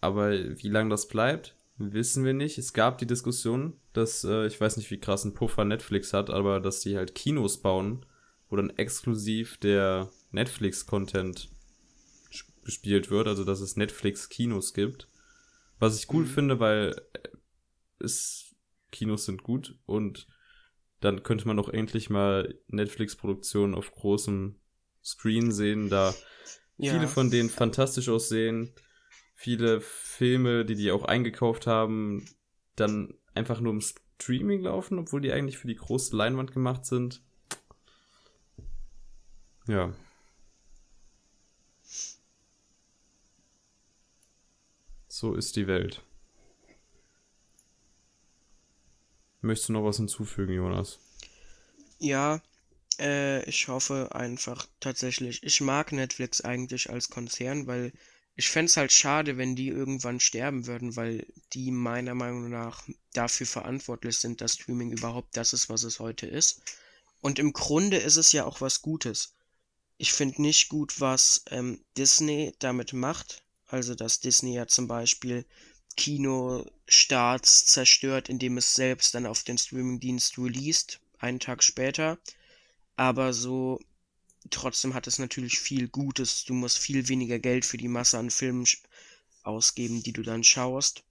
Aber wie lange das bleibt, wissen wir nicht. Es gab die Diskussion, dass, äh, ich weiß nicht, wie krass ein Puffer Netflix hat, aber dass die halt Kinos bauen, wo dann exklusiv der Netflix-Content gespielt wird, also dass es Netflix-Kinos gibt. Was ich cool Mhm. finde, weil es, Kinos sind gut und dann könnte man auch endlich mal Netflix-Produktionen auf großem Screen sehen, da Ja, viele von denen fantastisch aussehen. Viele Filme, die die auch eingekauft haben, dann einfach nur im Streaming laufen, obwohl die eigentlich für die große Leinwand gemacht sind. Ja. So ist die Welt. Möchtest du noch was hinzufügen, Jonas? ja, äh, ich hoffe einfach tatsächlich. Ich mag Netflix eigentlich als Konzern, weil ich fänd's halt schade, wenn die irgendwann sterben würden, weil die meiner Meinung nach dafür verantwortlich sind, dass Streaming überhaupt das ist, was es heute ist. Und im Grunde ist es ja auch was Gutes. Ich finde nicht gut, was ähm, Disney damit macht. Also, dass Disney ja zum Beispiel Kinostarts zerstört, indem es selbst dann auf den Streamingdienst released, einen Tag später. Aber so, trotzdem hat es natürlich viel Gutes. Du musst viel weniger Geld für die Masse an Filmen ausgeben, die du dann schaust.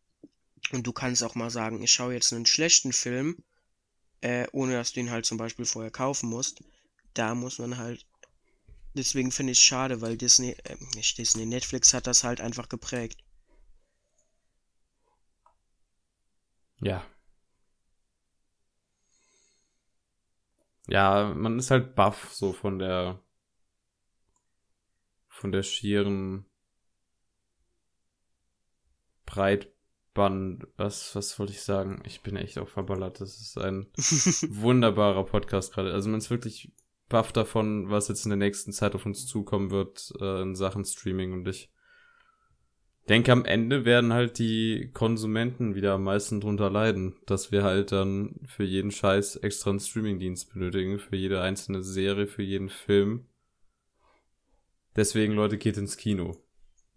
Und du kannst auch mal sagen, ich schaue jetzt einen schlechten Film, äh, ohne dass du ihn halt zum Beispiel vorher kaufen musst. Da muss man halt. Deswegen finde ich es schade, weil Disney, äh, nicht Disney, Netflix hat das halt einfach geprägt. Ja. Ja, man ist halt baff so von der von der schieren Breitband, was was wollte ich sagen? Ich bin echt auch verballert. Das ist ein wunderbarer Podcast gerade. Also man ist wirklich baff davon, was jetzt in der nächsten Zeit auf uns zukommen wird äh, in Sachen Streaming und ich denke, am Ende werden halt die Konsumenten wieder am meisten drunter leiden, dass wir halt dann für jeden Scheiß extra einen Streamingdienst benötigen, für jede einzelne Serie, für jeden Film. Deswegen, Leute, geht ins Kino.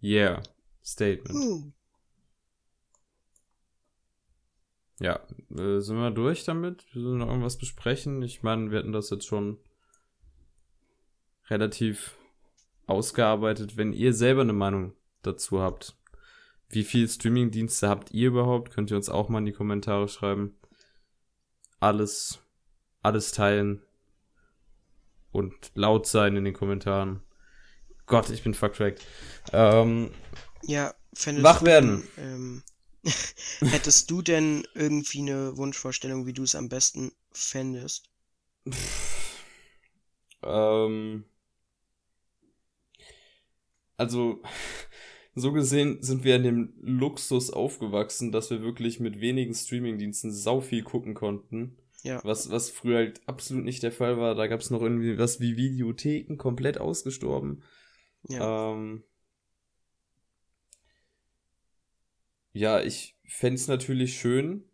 Yeah. Statement. Uh, Ja, äh, sind wir durch damit? Wir sollen noch irgendwas besprechen? Ich meine, wir hatten das jetzt schon relativ ausgearbeitet. Wenn ihr selber eine Meinung dazu habt, wie viel Streamingdienste habt ihr überhaupt? Könnt ihr uns auch mal in die Kommentare schreiben. Alles, alles teilen und laut sein in den Kommentaren. Gott, ich bin fucktracked. Ähm, ja, Wach du werden. Ähm, hättest du denn irgendwie eine Wunschvorstellung, wie du es am besten fändest? Ähm, also, so gesehen sind wir in dem Luxus aufgewachsen, dass wir wirklich mit wenigen Streamingdiensten sau viel gucken konnten. Ja. Was, was früher halt absolut nicht der Fall war. Da gab es noch irgendwie was wie Videotheken komplett ausgestorben. Ja. Ähm, ja, ich fände natürlich schön,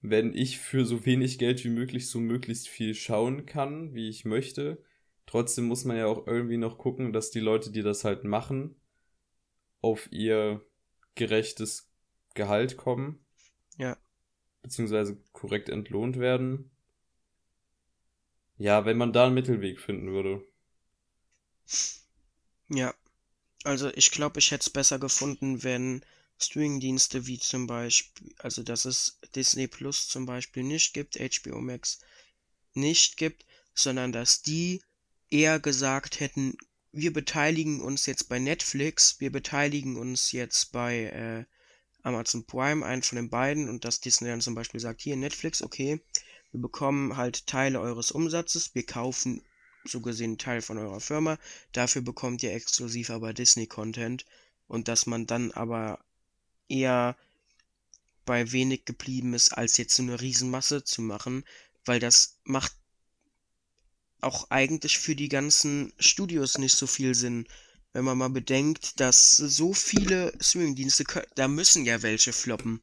wenn ich für so wenig Geld wie möglich so möglichst viel schauen kann, wie ich möchte. Trotzdem muss man ja auch irgendwie noch gucken, dass die Leute, die das halt machen, auf ihr gerechtes Gehalt kommen. Ja. Beziehungsweise korrekt entlohnt werden. Ja, wenn man da einen Mittelweg finden würde. Ja. Also ich glaube, ich hätte es besser gefunden, wenn Streamingdienste wie zum Beispiel, also dass es Disney Plus zum Beispiel nicht gibt, HBO Max nicht gibt, sondern dass die eher gesagt hätten, wir beteiligen uns jetzt bei Netflix, wir beteiligen uns jetzt bei äh, Amazon Prime, einen von den beiden, und dass Disney dann zum Beispiel sagt, hier Netflix, okay, wir bekommen halt Teile eures Umsatzes, wir kaufen so gesehen Teil von eurer Firma, dafür bekommt ihr exklusiv aber Disney-Content und dass man dann aber eher bei wenig geblieben ist, als jetzt so eine Riesenmasse zu machen, weil das macht auch eigentlich für die ganzen Studios nicht so viel Sinn, wenn man mal bedenkt, dass so viele Streaming-Dienste, da müssen ja welche floppen.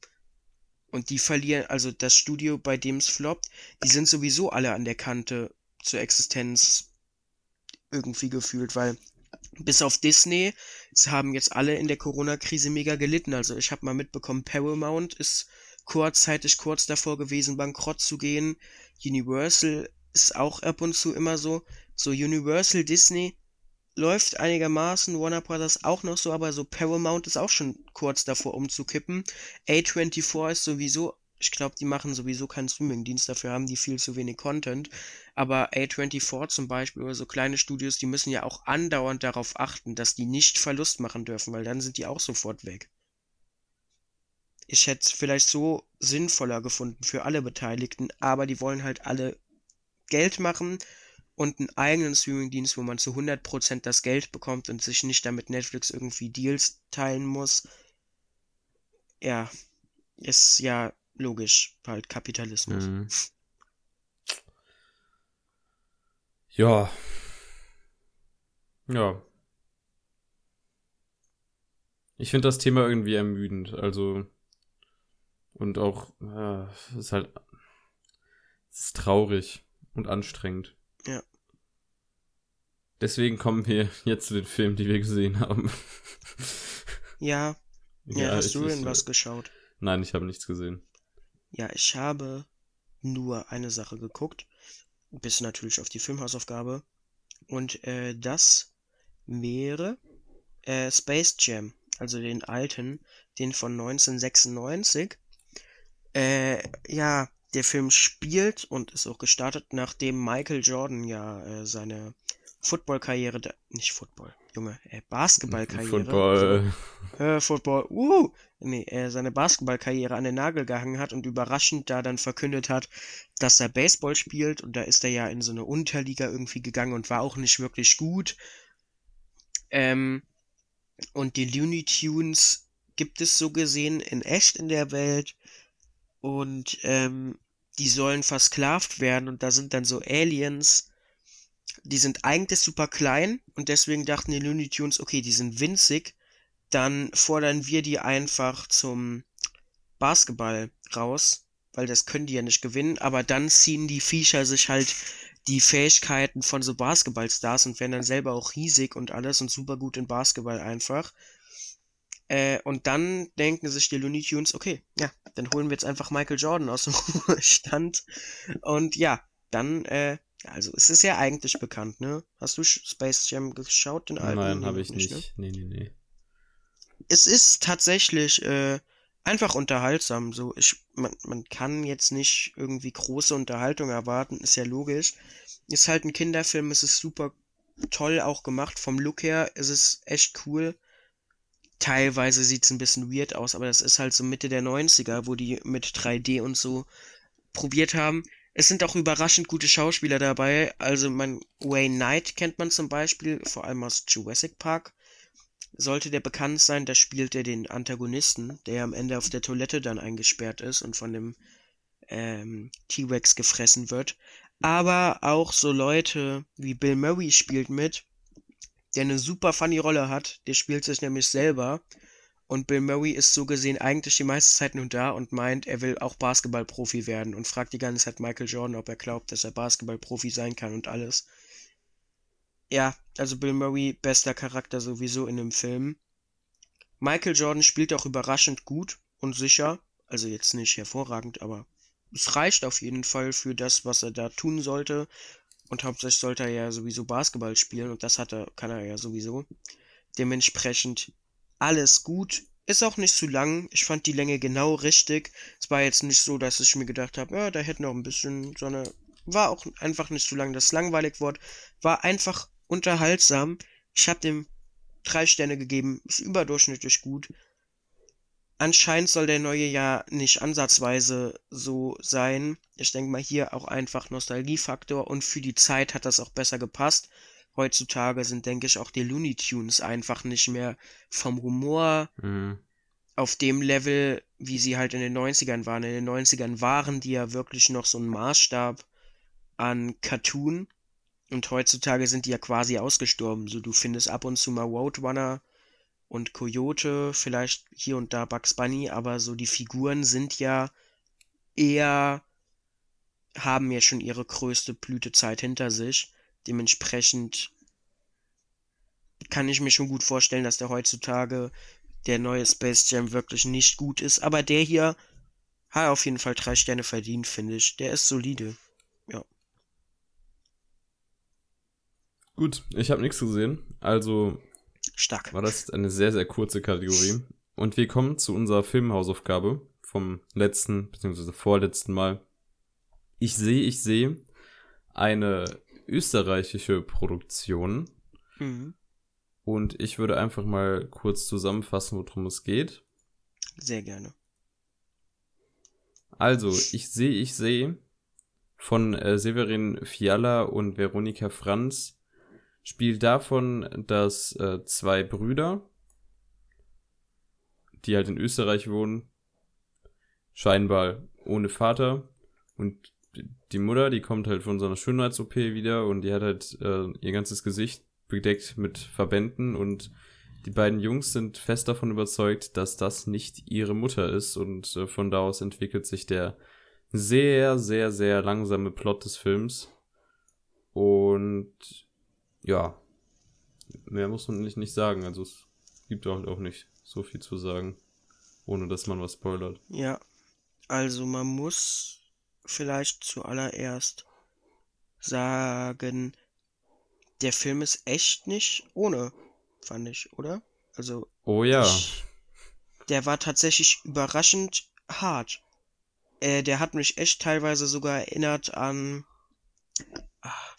Und die verlieren, also das Studio, bei dem es floppt, die sind sowieso alle an der Kante zur Existenz irgendwie gefühlt, weil bis auf Disney haben jetzt alle in der Corona-Krise mega gelitten. Also ich habe mal mitbekommen, Paramount ist kurzzeitig kurz davor gewesen, bankrott zu gehen. Universal ist auch ab und zu immer so. So Universal, Disney läuft einigermaßen, Warner Brothers auch noch so, aber so Paramount ist auch schon kurz davor umzukippen. A24 ist sowieso ich glaube, die machen sowieso keinen Streaming-Dienst, dafür haben die viel zu wenig Content. Aber A24 zum Beispiel oder so kleine Studios, die müssen ja auch andauernd darauf achten, dass die nicht Verlust machen dürfen, weil dann sind die auch sofort weg. Ich hätte es vielleicht so sinnvoller gefunden für alle Beteiligten, aber die wollen halt alle Geld machen und einen eigenen Streaming-Dienst, wo man zu 100% das Geld bekommt und sich nicht damit Netflix irgendwie Deals teilen muss. Ja, ist ja logisch, halt Kapitalismus. Mhm. Ja. Ja. Ich finde das Thema irgendwie ermüdend, also und auch äh, ist halt es ist traurig und anstrengend. Ja. Deswegen kommen wir jetzt zu den Filmen, die wir gesehen haben. ja. Ja, ja hast du denn was geschaut? Nein, ich habe nichts gesehen. Ja, ich habe nur eine Sache geguckt, bis natürlich auf die Filmhausaufgabe. Und äh, das wäre äh, Space Jam, also den alten, den von 1996. Äh, ja, der Film spielt und ist auch gestartet, nachdem Michael Jordan ja äh, seine Football-Karriere, nicht Football, Junge, äh, Basketballkarriere. Football. Äh, Football. Uh, nee, er seine Basketballkarriere an den Nagel gehangen hat und überraschend da dann verkündet hat, dass er Baseball spielt und da ist er ja in so eine Unterliga irgendwie gegangen und war auch nicht wirklich gut. Ähm, und die Looney Tunes gibt es so gesehen in echt in der Welt und ähm, die sollen versklavt werden und da sind dann so Aliens die sind eigentlich super klein und deswegen dachten die Looney Tunes, okay, die sind winzig, dann fordern wir die einfach zum Basketball raus, weil das können die ja nicht gewinnen, aber dann ziehen die Viecher sich halt die Fähigkeiten von so Basketballstars und werden dann selber auch riesig und alles und super gut in Basketball einfach. Äh, und dann denken sich die Looney Tunes, okay, ja, dann holen wir jetzt einfach Michael Jordan aus dem Ruhestand. Und ja, dann äh, also es ist ja eigentlich bekannt, ne? Hast du Space Jam geschaut, den alten? Nein, habe ich nicht. nicht. Ne? Nee, nee, nee. Es ist tatsächlich äh, einfach unterhaltsam. So, ich, man, man kann jetzt nicht irgendwie große Unterhaltung erwarten, ist ja logisch. Ist halt ein Kinderfilm, es ist super toll auch gemacht. Vom Look her ist es echt cool. Teilweise sieht es ein bisschen weird aus, aber das ist halt so Mitte der 90er, wo die mit 3D und so probiert haben. Es sind auch überraschend gute Schauspieler dabei. Also man Wayne Knight kennt man zum Beispiel, vor allem aus Jurassic Park. sollte der bekannt sein, da spielt er den Antagonisten, der am Ende auf der Toilette dann eingesperrt ist und von dem ähm, T-Rex gefressen wird. Aber auch so Leute wie Bill Murray spielt mit, der eine super funny Rolle hat. Der spielt sich nämlich selber. Und Bill Murray ist so gesehen eigentlich die meiste Zeit nur da und meint, er will auch Basketballprofi werden und fragt die ganze Zeit Michael Jordan, ob er glaubt, dass er Basketballprofi sein kann und alles. Ja, also Bill Murray, bester Charakter sowieso in dem Film. Michael Jordan spielt auch überraschend gut und sicher. Also jetzt nicht hervorragend, aber es reicht auf jeden Fall für das, was er da tun sollte. Und hauptsächlich sollte er ja sowieso Basketball spielen und das hat er, kann er ja sowieso. Dementsprechend alles gut. Ist auch nicht zu lang. Ich fand die Länge genau richtig. Es war jetzt nicht so, dass ich mir gedacht habe, ja, da hätte noch ein bisschen so eine. War auch einfach nicht zu lang, dass es langweilig wurde. War einfach unterhaltsam. Ich habe dem drei Sterne gegeben. Ist überdurchschnittlich gut. Anscheinend soll der neue ja nicht ansatzweise so sein. Ich denke mal hier auch einfach Nostalgiefaktor und für die Zeit hat das auch besser gepasst. Heutzutage sind, denke ich, auch die Looney Tunes einfach nicht mehr vom Humor mhm. auf dem Level, wie sie halt in den 90ern waren. In den 90ern waren die ja wirklich noch so ein Maßstab an Cartoon. Und heutzutage sind die ja quasi ausgestorben. So, du findest ab und zu mal Roadrunner und Coyote, vielleicht hier und da Bugs Bunny, aber so die Figuren sind ja eher, haben ja schon ihre größte Blütezeit hinter sich. Dementsprechend kann ich mir schon gut vorstellen, dass der heutzutage der neue Space Jam wirklich nicht gut ist. Aber der hier hat auf jeden Fall drei Sterne verdient, finde ich. Der ist solide. Ja. Gut, ich habe nichts gesehen. Also Stark. war das eine sehr, sehr kurze Kategorie. Und wir kommen zu unserer Filmhausaufgabe vom letzten bzw. vorletzten Mal. Ich sehe, ich sehe eine österreichische Produktion. Mhm. Und ich würde einfach mal kurz zusammenfassen, worum es geht. Sehr gerne. Also, ich sehe, ich sehe von äh, Severin Fiala und Veronika Franz spielt davon, dass äh, zwei Brüder, die halt in Österreich wohnen, scheinbar ohne Vater und die Mutter, die kommt halt von so einer Schönheits-OP wieder und die hat halt äh, ihr ganzes Gesicht bedeckt mit Verbänden und die beiden Jungs sind fest davon überzeugt, dass das nicht ihre Mutter ist und äh, von da aus entwickelt sich der sehr, sehr, sehr langsame Plot des Films. Und ja, mehr muss man nicht, nicht sagen. Also es gibt auch, auch nicht so viel zu sagen, ohne dass man was spoilert. Ja, also man muss vielleicht zuallererst sagen, der Film ist echt nicht ohne, fand ich, oder? Also. Oh ja. Ich, der war tatsächlich überraschend hart. Äh, der hat mich echt teilweise sogar erinnert an. Ach,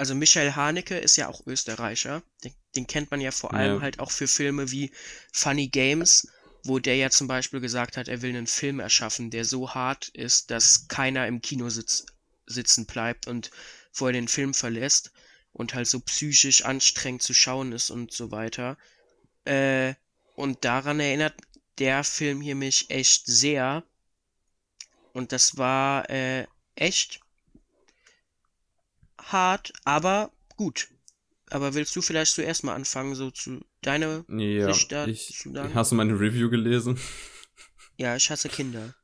also Michael Haneke ist ja auch Österreicher. Den, den kennt man ja vor allem ja. halt auch für Filme wie Funny Games, wo der ja zum Beispiel gesagt hat, er will einen Film erschaffen, der so hart ist, dass keiner im Kino sitz, sitzen bleibt und wo er den Film verlässt und halt so psychisch anstrengend zu schauen ist und so weiter. Äh, und daran erinnert der Film hier mich echt sehr. Und das war äh, echt hart, aber gut. Aber willst du vielleicht zuerst mal anfangen, so zu deiner ja, Sicht da ich, zu sagen? Hast du meine Review gelesen? Ja, ich hasse Kinder.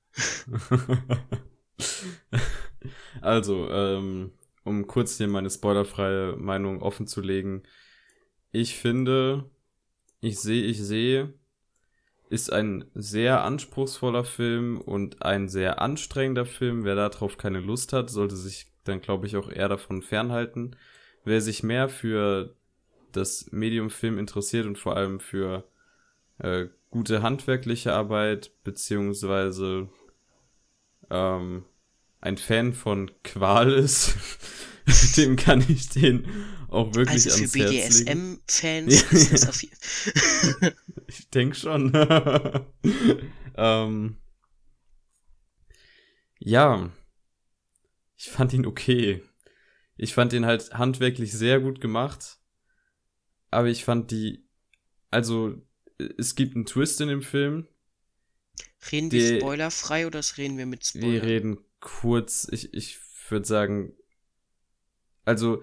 also, ähm, um kurz hier meine spoilerfreie Meinung offen zu legen. Ich finde, ich sehe, ich sehe, ist ein sehr anspruchsvoller Film und ein sehr anstrengender Film. Wer darauf keine Lust hat, sollte sich dann, glaube ich, auch eher davon fernhalten. Wer sich mehr für das Medium Film interessiert und vor allem für äh, gute handwerkliche Arbeit, beziehungsweise ähm, ein Fan von Qual ist, dem kann ich den auch wirklich also ans für BDSM-Fans ist das auf jeden Ich denke schon. ähm, ja, ich fand ihn okay. Ich fand ihn halt handwerklich sehr gut gemacht, aber ich fand die also es gibt einen Twist in dem Film. Reden wir spoilerfrei oder reden wir mit Spoiler? Wir reden kurz, ich, ich würde sagen, also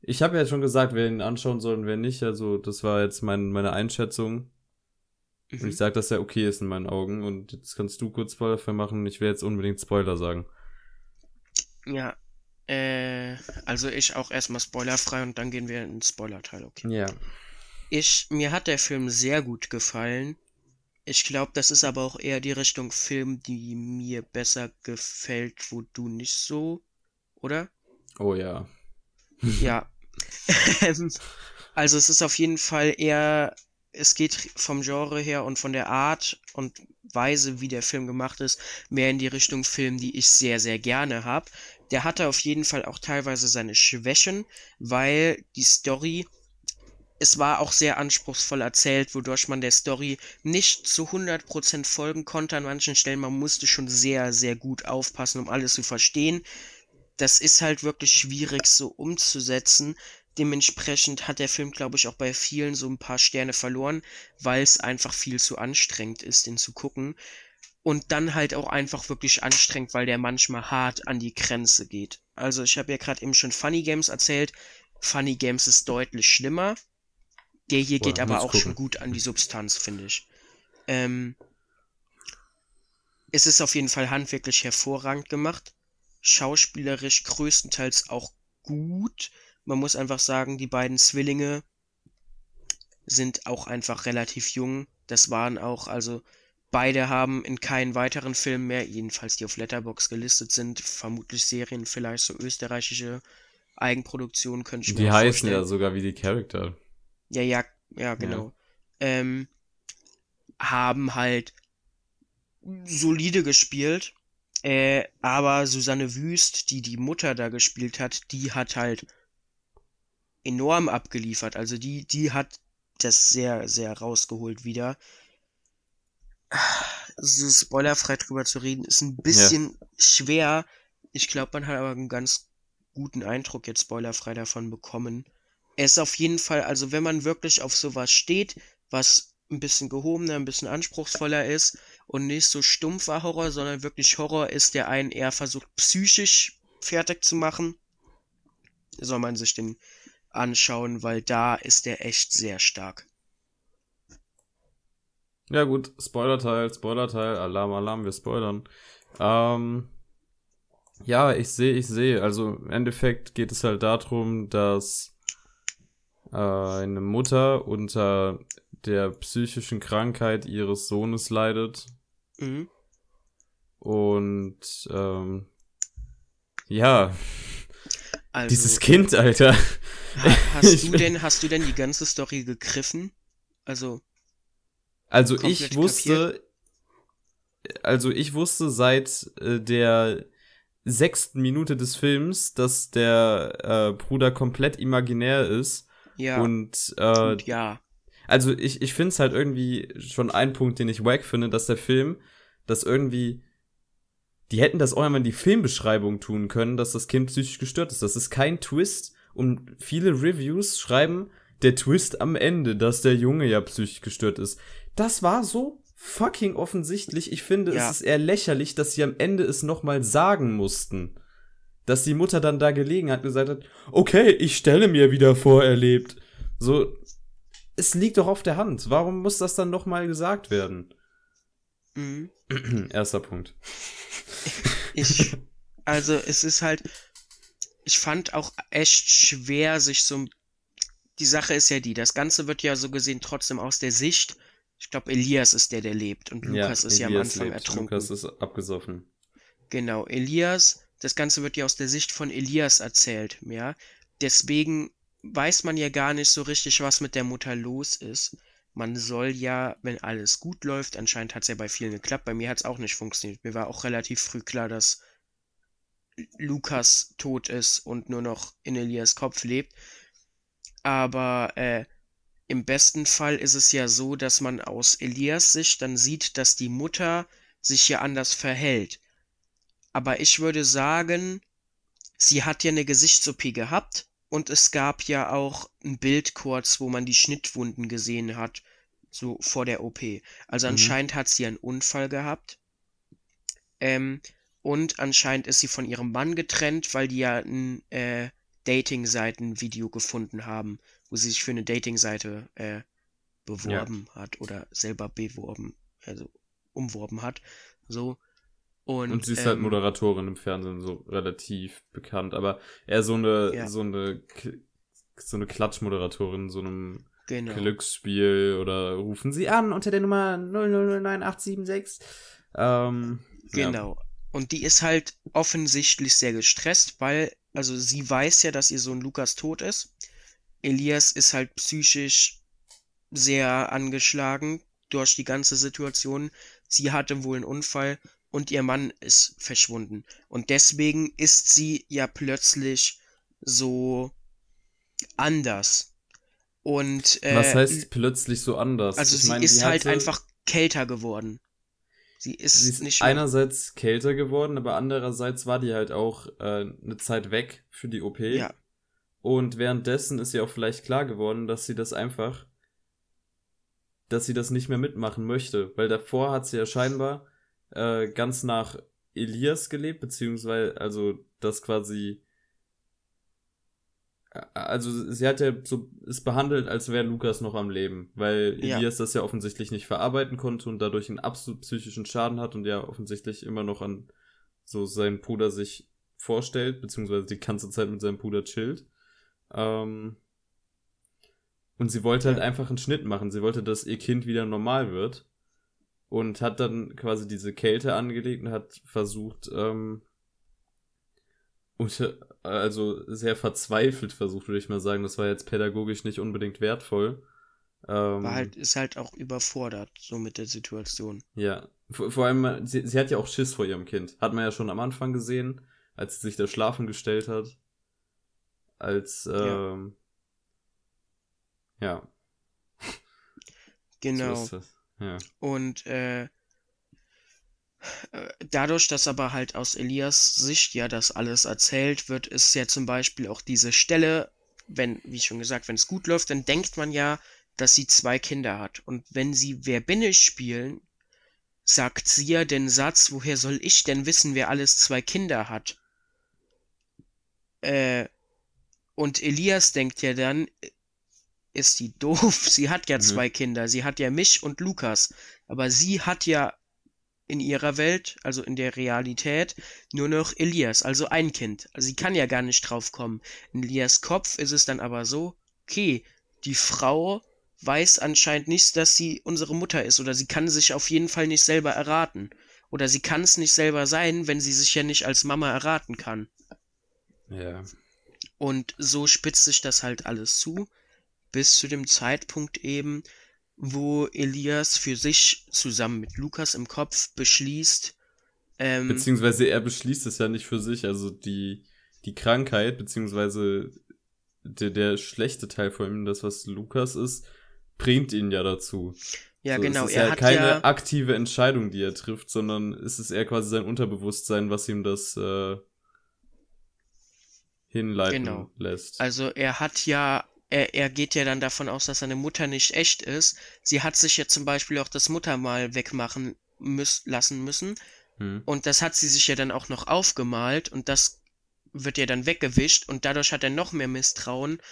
ich habe ja schon gesagt, wer ihn anschauen soll und wer nicht. Also das war jetzt mein, meine Einschätzung. Mhm. Und ich sage, dass er okay ist in meinen Augen. Und jetzt kannst du kurz Spoiler machen. Ich will jetzt unbedingt Spoiler sagen. Ja, äh, also ich auch erstmal spoilerfrei und dann gehen wir in den Spoiler-Teil, okay? Ja. Ich, mir hat der Film sehr gut gefallen. Ich glaube, das ist aber auch eher die Richtung Film, die mir besser gefällt, wo du nicht so, oder? Oh ja. ja. Ähm, also es ist auf jeden Fall eher, es geht vom Genre her und von der Art und Weise, wie der Film gemacht ist, mehr in die Richtung Film, die ich sehr, sehr gerne habe. Der hatte auf jeden Fall auch teilweise seine Schwächen, weil die Story es war auch sehr anspruchsvoll erzählt, wodurch man der Story nicht zu 100% folgen konnte an manchen Stellen. Man musste schon sehr, sehr gut aufpassen, um alles zu verstehen. Das ist halt wirklich schwierig so umzusetzen. Dementsprechend hat der Film, glaube ich, auch bei vielen so ein paar Sterne verloren, weil es einfach viel zu anstrengend ist, den zu gucken. Und dann halt auch einfach wirklich anstrengend, weil der manchmal hart an die Grenze geht. Also ich habe ja gerade eben schon Funny Games erzählt. Funny Games ist deutlich schlimmer. Der hier Boah, geht aber auch gucken. schon gut an die Substanz, finde ich. Ähm, es ist auf jeden Fall handwerklich hervorragend gemacht. Schauspielerisch größtenteils auch gut. Man muss einfach sagen, die beiden Zwillinge sind auch einfach relativ jung. Das waren auch, also beide haben in keinen weiteren Filmen mehr, jedenfalls die auf Letterbox gelistet sind, vermutlich Serien, vielleicht so österreichische Eigenproduktionen, könnte ich mir Die heißen vorstellen. ja sogar wie die Charakter. Ja, ja, ja, genau. Ja. Ähm, haben halt solide gespielt. Äh, aber Susanne Wüst, die die Mutter da gespielt hat, die hat halt enorm abgeliefert. Also die, die hat das sehr, sehr rausgeholt wieder. So spoilerfrei drüber zu reden, ist ein bisschen ja. schwer. Ich glaube, man hat aber einen ganz guten Eindruck jetzt spoilerfrei davon bekommen. Er ist auf jeden Fall, also wenn man wirklich auf sowas steht, was ein bisschen gehobener, ein bisschen anspruchsvoller ist und nicht so stumpfer Horror, sondern wirklich Horror ist, der einen eher versucht psychisch fertig zu machen, soll man sich den anschauen, weil da ist der echt sehr stark. Ja gut, Spoiler-Teil, Spoiler-Teil, Alarm, Alarm, wir spoilern. Ähm, ja, ich sehe, ich sehe. Also im Endeffekt geht es halt darum, dass äh, eine Mutter unter der psychischen Krankheit ihres Sohnes leidet. Mhm. Und ähm, ja, also, dieses Kind, Alter. Hast du denn, hast du denn die ganze Story gegriffen? Also. Also ich wusste, kapiert? also ich wusste seit äh, der sechsten Minute des Films, dass der äh, Bruder komplett imaginär ist. Ja. Und, äh, und ja. Also ich, ich finde es halt irgendwie schon ein Punkt, den ich wack finde, dass der Film das irgendwie. Die hätten das auch einmal in die Filmbeschreibung tun können, dass das Kind psychisch gestört ist. Das ist kein Twist. Und viele Reviews schreiben, der Twist am Ende, dass der Junge ja psychisch gestört ist. Das war so fucking offensichtlich. Ich finde, ja. es ist eher lächerlich, dass sie am Ende es nochmal sagen mussten. Dass die Mutter dann da gelegen hat und gesagt hat, okay, ich stelle mir wieder vor, er lebt. So, es liegt doch auf der Hand. Warum muss das dann nochmal gesagt werden? Mhm. Erster Punkt. Ich, also es ist halt, ich fand auch echt schwer, sich so. Die Sache ist ja die, das Ganze wird ja so gesehen trotzdem aus der Sicht. Ich glaube, Elias ist der, der lebt und Lukas ja, ist ja am Anfang lebt. ertrunken. Lukas ist abgesoffen. Genau, Elias, das Ganze wird ja aus der Sicht von Elias erzählt, ja. Deswegen weiß man ja gar nicht so richtig, was mit der Mutter los ist. Man soll ja, wenn alles gut läuft, anscheinend hat es ja bei vielen geklappt, bei mir hat es auch nicht funktioniert. Mir war auch relativ früh klar, dass Lukas tot ist und nur noch in Elias Kopf lebt. Aber äh, im besten Fall ist es ja so, dass man aus Elias Sicht dann sieht, dass die Mutter sich ja anders verhält. Aber ich würde sagen, sie hat ja eine Gesichts-OP gehabt und es gab ja auch ein Bild kurz, wo man die Schnittwunden gesehen hat, So vor der OP. Also Mhm. anscheinend hat sie einen Unfall gehabt. Ähm, und anscheinend ist sie von ihrem Mann getrennt, weil die ja ein äh, Dating-Seiten-Video gefunden haben, wo sie sich für eine Dating-Seite äh, beworben hat oder selber beworben, also umworben hat. So. Und, Und sie ist halt ähm, Moderatorin im Fernsehen, so relativ bekannt, aber eher so eine, Ja. so eine, so eine Klatschmoderatorin, so einem Genau. Glücksspiel oder rufen Sie an unter der Nummer 0009876. Ähm, ja. Und die ist halt offensichtlich sehr gestresst, weil, also sie weiß ja, dass ihr Sohn Lukas tot ist. Elias ist halt psychisch sehr angeschlagen durch die ganze Situation. Sie hatte wohl einen Unfall und ihr Mann ist verschwunden. Und deswegen ist sie ja plötzlich so anders. Und äh, Was heißt plötzlich so anders? also Ich sie mein, ist halt einfach kälter geworden. Sie ist, Sie ist nicht mehr einerseits kälter geworden, aber andererseits war die halt auch äh, eine Zeit weg für die OP. Ja. Und währenddessen ist ihr auch vielleicht klar geworden, dass sie das einfach, dass sie das nicht mehr mitmachen möchte. Weil davor hat sie ja scheinbar äh, ganz nach Elias gelebt, beziehungsweise, also das quasi, also sie hat ja so, es behandelt, als wäre Lukas noch am Leben, weil Ja. Elias das ja offensichtlich nicht verarbeiten konnte und dadurch einen absolut psychischen Schaden hat und ja offensichtlich immer noch an so seinen Bruder sich vorstellt, beziehungsweise die ganze Zeit mit seinem Bruder chillt. Ähm, und sie wollte halt Ja. einfach einen Schnitt machen. Sie wollte, dass ihr Kind wieder normal wird. Und hat dann quasi diese Kälte angelegt und hat versucht, ähm, unter, also sehr verzweifelt versucht, würde ich mal sagen. Das war jetzt pädagogisch nicht unbedingt wertvoll. Ähm, war halt, ist halt auch überfordert, so mit der Situation. ja, vor, vor allem, sie, sie hat ja auch Schiss vor ihrem Kind. Hat man ja schon am Anfang gesehen, als sie sich da schlafen gestellt hat. Als, Ja. ähm, ja, Genau. so. Ja. Und äh, dadurch, dass aber halt aus Elias Sicht ja das alles erzählt wird, ist ja zum Beispiel auch diese Stelle, wenn, wie schon gesagt, wenn es gut läuft, dann denkt man ja, dass sie zwei Kinder hat. Und wenn sie Wer bin ich spielen, sagt sie ja den Satz, woher soll ich denn wissen, wer alles zwei Kinder hat? Äh, und Elias denkt ja dann, ist die doof? Sie hat ja Mhm. zwei Kinder. Sie hat ja mich und Lukas. Aber sie hat ja in ihrer Welt, also in der Realität, nur noch Elias, also ein Kind. Also sie kann ja gar nicht drauf kommen. In Elias Kopf ist es dann aber so, okay, die Frau weiß anscheinend nicht, dass sie unsere Mutter ist. Oder sie kann sich auf jeden Fall nicht selber erraten. Oder sie kann es nicht selber sein, wenn sie sich ja nicht als Mama erraten kann. Ja. Und so spitzt sich das halt alles zu, bis zu dem Zeitpunkt eben, wo Elias für sich zusammen mit Lukas im Kopf beschließt, ähm, Beziehungsweise er beschließt es ja nicht für sich. Also die, die Krankheit, beziehungsweise der, der schlechte Teil von ihm, das was Lukas ist, bringt ihn ja dazu. ja So, genau, es ist er ja hat keine ja, aktive Entscheidung, die er trifft, sondern es ist eher quasi sein Unterbewusstsein, was ihm das äh, hinleiten Genau. lässt. also er hat ja, er, er geht ja dann davon aus, dass seine Mutter nicht echt ist. Sie hat sich ja zum Beispiel auch das Muttermal wegmachen müß, lassen müssen. Hm. Und das hat sie sich ja dann auch noch aufgemalt und das wird ja dann weggewischt und dadurch hat er noch mehr Misstrauen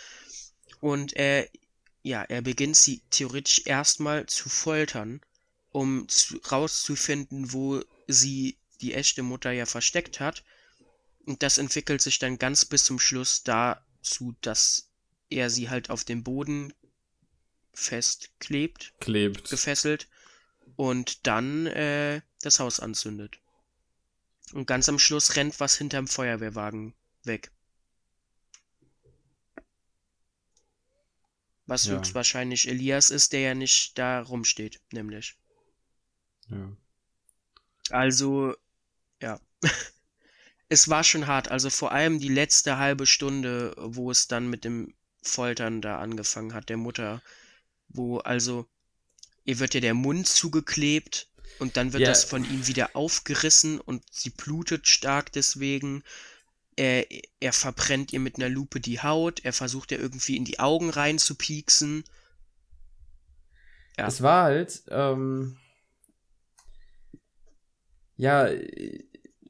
und er, ja, er beginnt sie theoretisch erstmal zu foltern, um zu, rauszufinden, wo sie die echte Mutter ja versteckt hat. Und das entwickelt sich dann ganz bis zum Schluss dazu, dass er sie halt auf dem Boden festklebt Klebt. gefesselt und dann äh, das Haus anzündet. Und ganz am Schluss rennt was hinterm Feuerwehrwagen weg. Was Ja. höchstwahrscheinlich Elias ist, der ja nicht da rumsteht, nämlich. Ja. Also, ja. es war schon hart. Also vor allem die letzte halbe Stunde, wo es dann mit dem Foltern da angefangen hat, der Mutter. Wo also, ihr wird ja der Mund zugeklebt und dann wird Ja. das von ihm wieder aufgerissen und sie blutet stark deswegen. Er, er verbrennt ihr mit einer Lupe die Haut, er versucht ihr irgendwie in die Augen reinzupieksen. ja. es war halt, ähm, ja,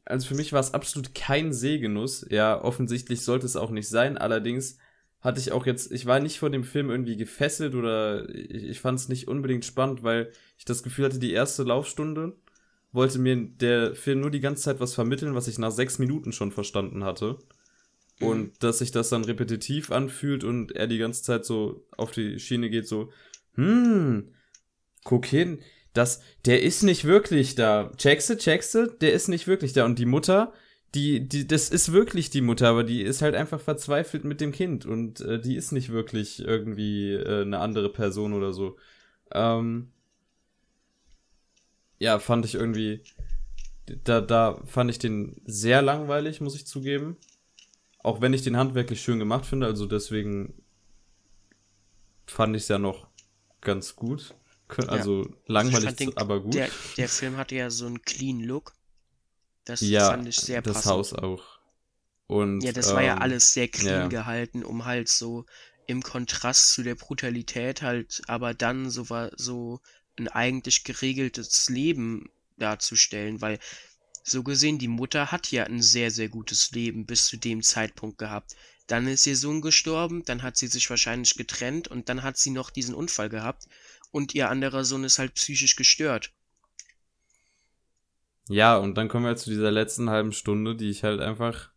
also für mich war es absolut kein Sehgenuss. Ja, offensichtlich sollte es auch nicht sein. Allerdings hatte ich auch jetzt, ich war nicht vor dem Film irgendwie gefesselt oder ich, ich fand es nicht unbedingt spannend, weil ich das Gefühl hatte, die erste Laufstunde wollte mir der Film nur die ganze Zeit was vermitteln, was ich nach sechs Minuten schon verstanden hatte. Mhm. Und dass sich das dann repetitiv anfühlt und er die ganze Zeit so auf die Schiene geht, so, hm, guck hin, das, der ist nicht wirklich da. Checkste, checkste, der ist nicht wirklich da. Und die Mutter, die, die, das ist wirklich die Mutter, aber die ist halt einfach verzweifelt mit dem Kind und äh, die ist nicht wirklich irgendwie äh, eine andere Person oder so. Ähm, ja, fand ich irgendwie, da, da fand ich den sehr langweilig, muss ich zugeben. Auch wenn ich den handwerklich schön gemacht finde, also deswegen fand ich es ja noch ganz gut. Also ja. langweilig, den, aber gut. Der, der Film hatte ja so einen clean Look. Das ja, fand ich sehr das passend. Haus auch. Und, ja, das ähm, war ja ähm, alles sehr clean ja. gehalten, um halt so im Kontrast zu der Brutalität halt, aber dann so war so ein eigentlich geregeltes Leben darzustellen, weil so gesehen, die Mutter hat ja ein sehr, sehr gutes Leben bis zu dem Zeitpunkt gehabt. Dann ist ihr Sohn gestorben, dann hat sie sich wahrscheinlich getrennt und dann hat sie noch diesen Unfall gehabt und ihr anderer Sohn ist halt psychisch gestört. Ja, und dann kommen wir zu dieser letzten halben Stunde, die ich halt einfach.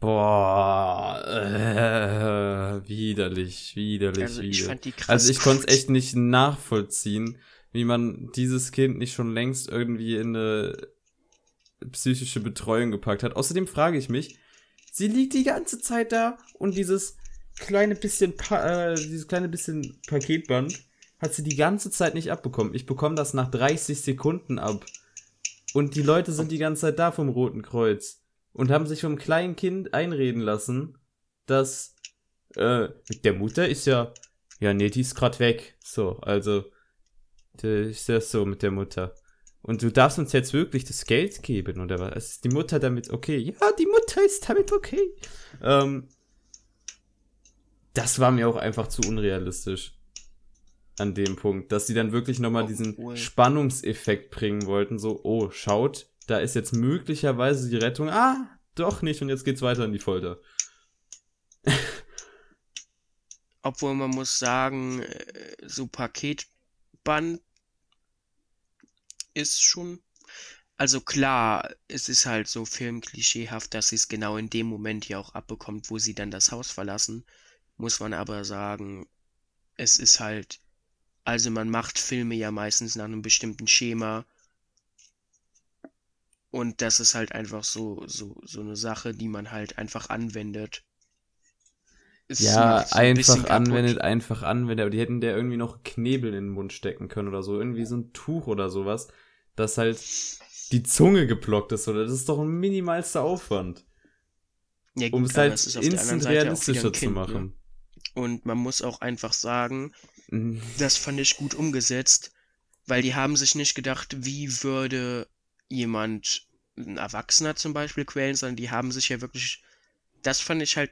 Boah, äh, widerlich, widerlich, also ich widerlich. Fand die krass also ich konnte es echt nicht nachvollziehen, wie man dieses Kind nicht schon längst irgendwie in eine psychische Betreuung gepackt hat. Außerdem frage ich mich, sie liegt die ganze Zeit da und dieses kleine bisschen, pa äh, dieses kleine bisschen Paketband hat sie die ganze Zeit nicht abbekommen. Ich bekomme das nach 30 Sekunden ab. Und die Leute sind die ganze Zeit da vom Roten Kreuz und haben sich vom kleinen Kind einreden lassen, dass äh, mit der Mutter ist ja, ja, nee, die ist grad weg. So, also, ist ja so mit der Mutter. Und du darfst uns jetzt wirklich das Geld geben, oder was? Ist die Mutter damit okay? Ja, die Mutter ist damit okay. Ähm, das war mir auch einfach zu unrealistisch an dem Punkt, dass sie dann wirklich nochmal oh, diesen cool. Spannungseffekt bringen wollten, so, oh, schaut, da ist jetzt möglicherweise die Rettung, ah, doch nicht, und jetzt geht's weiter in die Folter. Obwohl man muss sagen, äh, so Paketband ist schon. Also klar, es ist halt so filmklischeehaft, dass sie es genau in dem Moment ja auch abbekommt, wo sie dann das Haus verlassen. Muss man aber sagen, es ist halt also man macht Filme ja meistens nach einem bestimmten Schema. Und das ist halt einfach so, so, so eine Sache, die man halt einfach anwendet. Es ja, einfach anwendet, einfach anwendet. Aber die hätten der irgendwie noch Knebel in den Mund stecken können oder so. Irgendwie so ein Tuch oder sowas, dass halt die Zunge geblockt ist. Oder das ist doch ein minimalster Aufwand. Ja, um es halt instant realistischer zu machen. Ne? Und man muss auch einfach sagen, Mhm. Das fand ich gut umgesetzt, weil die haben sich nicht gedacht, wie würde jemand, ein Erwachsener zum Beispiel, quälen, sondern die haben sich ja wirklich, das fand ich halt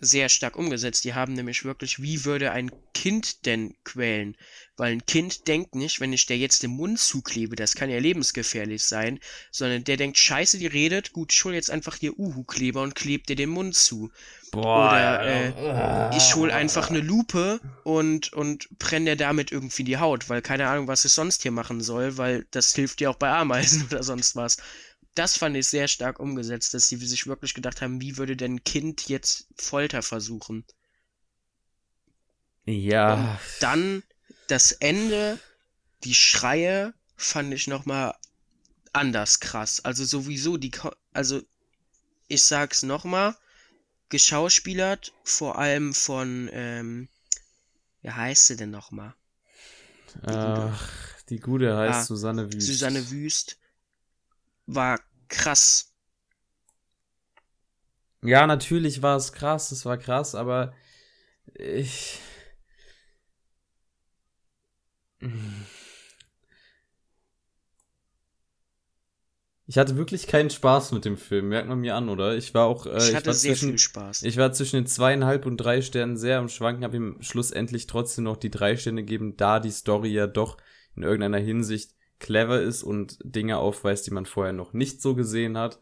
sehr stark umgesetzt. Die haben nämlich wirklich, wie würde ein Kind denn quälen? Weil ein Kind denkt nicht, wenn ich der jetzt den Mund zuklebe, das kann ja lebensgefährlich sein, sondern der denkt, scheiße, die redet, gut, ich hol jetzt einfach hier Uhu-Kleber und kleb dir den Mund zu. Boah, Oder äh, ich hol einfach eine Lupe und, und brenne damit irgendwie die Haut, weil keine Ahnung, was ich sonst hier machen soll, weil das hilft dir auch bei Ameisen oder sonst was das fand ich sehr stark umgesetzt, dass sie sich wirklich gedacht haben, wie würde denn ein Kind jetzt Folter versuchen? Ja. Und dann das Ende, die Schreie fand ich nochmal anders krass. Also sowieso die, also ich sag's nochmal, geschauspielert, vor allem von, ähm, wie heißt sie denn nochmal? Ach, die Gute heißt ah, Susanne Wüst. Susanne Wüst war krass. Ja, natürlich war es krass, es war krass, aber ich. Ich hatte wirklich keinen Spaß mit dem Film, merkt man mir an, oder? Ich war auch. Äh, ich hatte ich sehr zwischen, viel Spaß. Ich war zwischen den zweieinhalb und drei Sternen sehr am Schwanken, habe ihm schlussendlich trotzdem noch die drei Sterne gegeben, da die Story ja doch in irgendeiner Hinsicht clever ist und Dinge aufweist, die man vorher noch nicht so gesehen hat.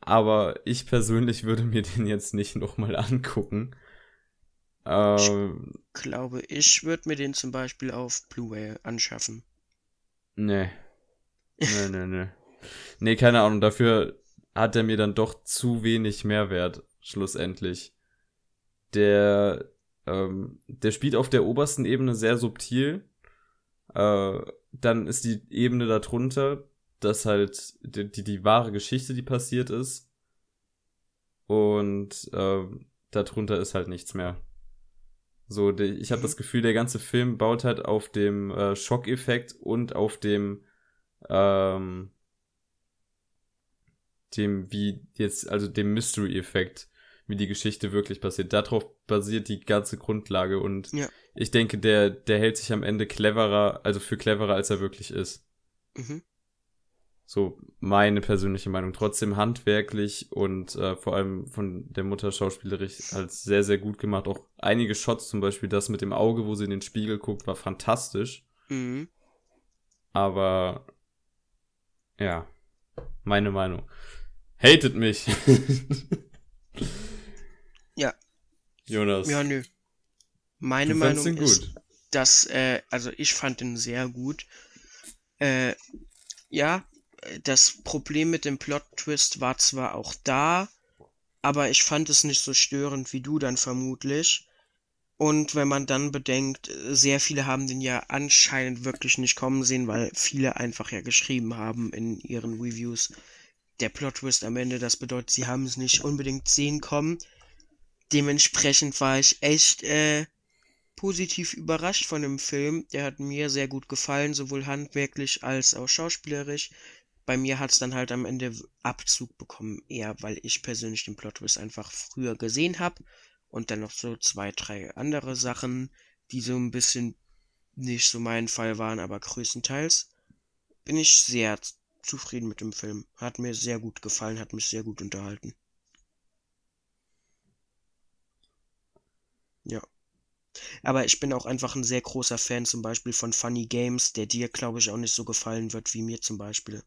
Aber ich persönlich würde mir den jetzt nicht nochmal angucken. Ähm, ich glaube, ich würde mir den zum Beispiel auf Blu-ray anschaffen. Nee. Nee, nee, nee. Nee, keine Ahnung, dafür hat er mir dann doch zu wenig Mehrwert, schlussendlich. Der, ähm, der spielt auf der obersten Ebene sehr subtil. Äh, dann ist die Ebene darunter, dass halt die, die, die wahre Geschichte, die passiert ist. Und äh, darunter ist halt nichts mehr. So, die, ich habe mhm. das Gefühl, der ganze Film baut halt auf dem äh, Schockeffekt und auf dem ähm, dem, wie jetzt, also dem Mystery-Effekt, wie die Geschichte wirklich passiert. Darauf basiert die ganze Grundlage und ja. ich denke, der, der hält sich am Ende cleverer, also für cleverer, als er wirklich ist. Mhm. So meine persönliche Meinung. Trotzdem handwerklich und äh, vor allem von der Mutter schauspielerisch als sehr, sehr gut gemacht. Auch einige Shots, zum Beispiel das mit dem Auge, wo sie in den Spiegel guckt, war fantastisch. Mhm. Aber ja, meine Meinung. Hatet mich. ja. Jonas. Ja, nö. Meine Meinung ist, dass, äh, also ich fand ihn sehr gut. Äh, ja, das Problem mit dem Plot-Twist war zwar auch da, aber ich fand es nicht so störend wie du dann vermutlich. Und wenn man dann bedenkt, sehr viele haben den ja anscheinend wirklich nicht kommen sehen, weil viele einfach ja geschrieben haben in ihren Reviews, der Plot-Twist am Ende, das bedeutet, sie haben es nicht unbedingt sehen kommen. Dementsprechend war ich echt äh, positiv überrascht von dem Film. Der hat mir sehr gut gefallen, sowohl handwerklich als auch schauspielerisch. Bei mir hat es dann halt am Ende Abzug bekommen, eher weil ich persönlich den Plot-Twist einfach früher gesehen habe. Und dann noch so zwei, drei andere Sachen, die so ein bisschen nicht so mein Fall waren, aber größtenteils bin ich sehr zufrieden mit dem Film. Hat mir sehr gut gefallen, hat mich sehr gut unterhalten. Ja. Aber ich bin auch einfach ein sehr großer Fan zum Beispiel von Funny Games, der dir, glaube ich, auch nicht so gefallen wird wie mir zum Beispiel.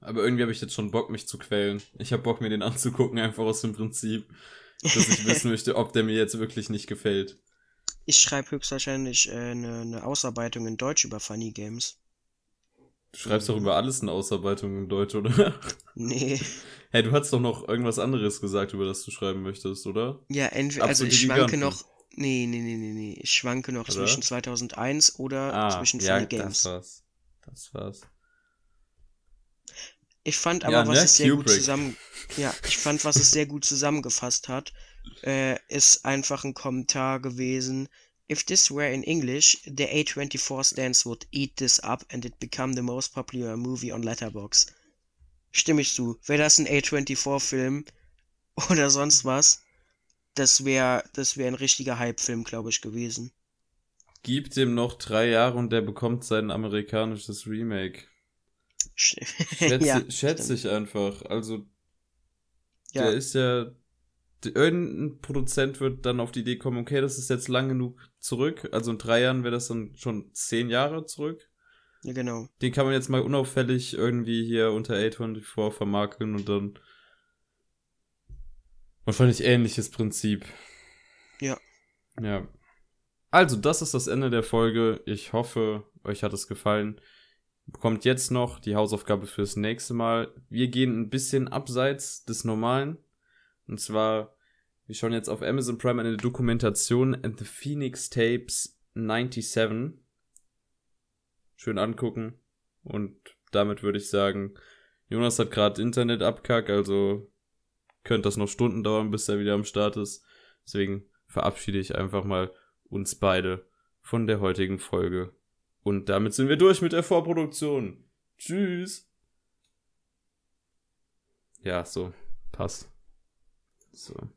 Aber irgendwie habe ich jetzt schon Bock, mich zu quälen. Ich habe Bock, mir den anzugucken, einfach aus dem Prinzip, dass ich wissen möchte, ob der mir jetzt wirklich nicht gefällt. Ich schreibe höchstwahrscheinlich äh, eine, eine Ausarbeitung in Deutsch über Funny Games. Du schreibst doch über alles eine Ausarbeitung in Deutsch, oder? Nee. Hey, du hast doch noch irgendwas anderes gesagt, über das du schreiben möchtest, oder? Ja, entweder, also ich schwanke noch, nee, nee, nee, nee, nee, ich schwanke noch oder? zwischen 2001 oder ah, zwischen ja, Funny Games. das war's. Das war's. Ich fand aber, ja, was ne? es sehr Kubrick. gut zusammen, ja, ich fand, was es sehr gut zusammengefasst hat, äh, ist einfach ein Kommentar gewesen, If this were in English, the A24 stands would eat this up and it become the most popular movie on Letterbox. Stimme ich zu. Wäre das ein A24-Film oder sonst was, das wäre das wär ein richtiger Hype-Film, glaube ich, gewesen. Gib dem noch drei Jahre und der bekommt sein amerikanisches Remake. Schätze, ja, schätze ich einfach. Also, ja. der ist ja irgendein Produzent wird dann auf die Idee kommen, okay, das ist jetzt lang genug zurück. Also in drei Jahren wäre das dann schon zehn Jahre zurück. Ja, genau. Den kann man jetzt mal unauffällig irgendwie hier unter A24 vermarkeln und dann wahrscheinlich ähnliches Prinzip. Ja. Ja. Also, das ist das Ende der Folge. Ich hoffe, euch hat es gefallen. Bekommt jetzt noch die Hausaufgabe fürs nächste Mal. Wir gehen ein bisschen abseits des Normalen. Und zwar, wir schauen jetzt auf Amazon Prime eine Dokumentation The Phoenix Tapes 97. Schön angucken. Und damit würde ich sagen, Jonas hat gerade Internet abkack, also könnte das noch Stunden dauern, bis er wieder am Start ist. Deswegen verabschiede ich einfach mal uns beide von der heutigen Folge. Und damit sind wir durch mit der Vorproduktion. Tschüss. Ja, so. Passt. So.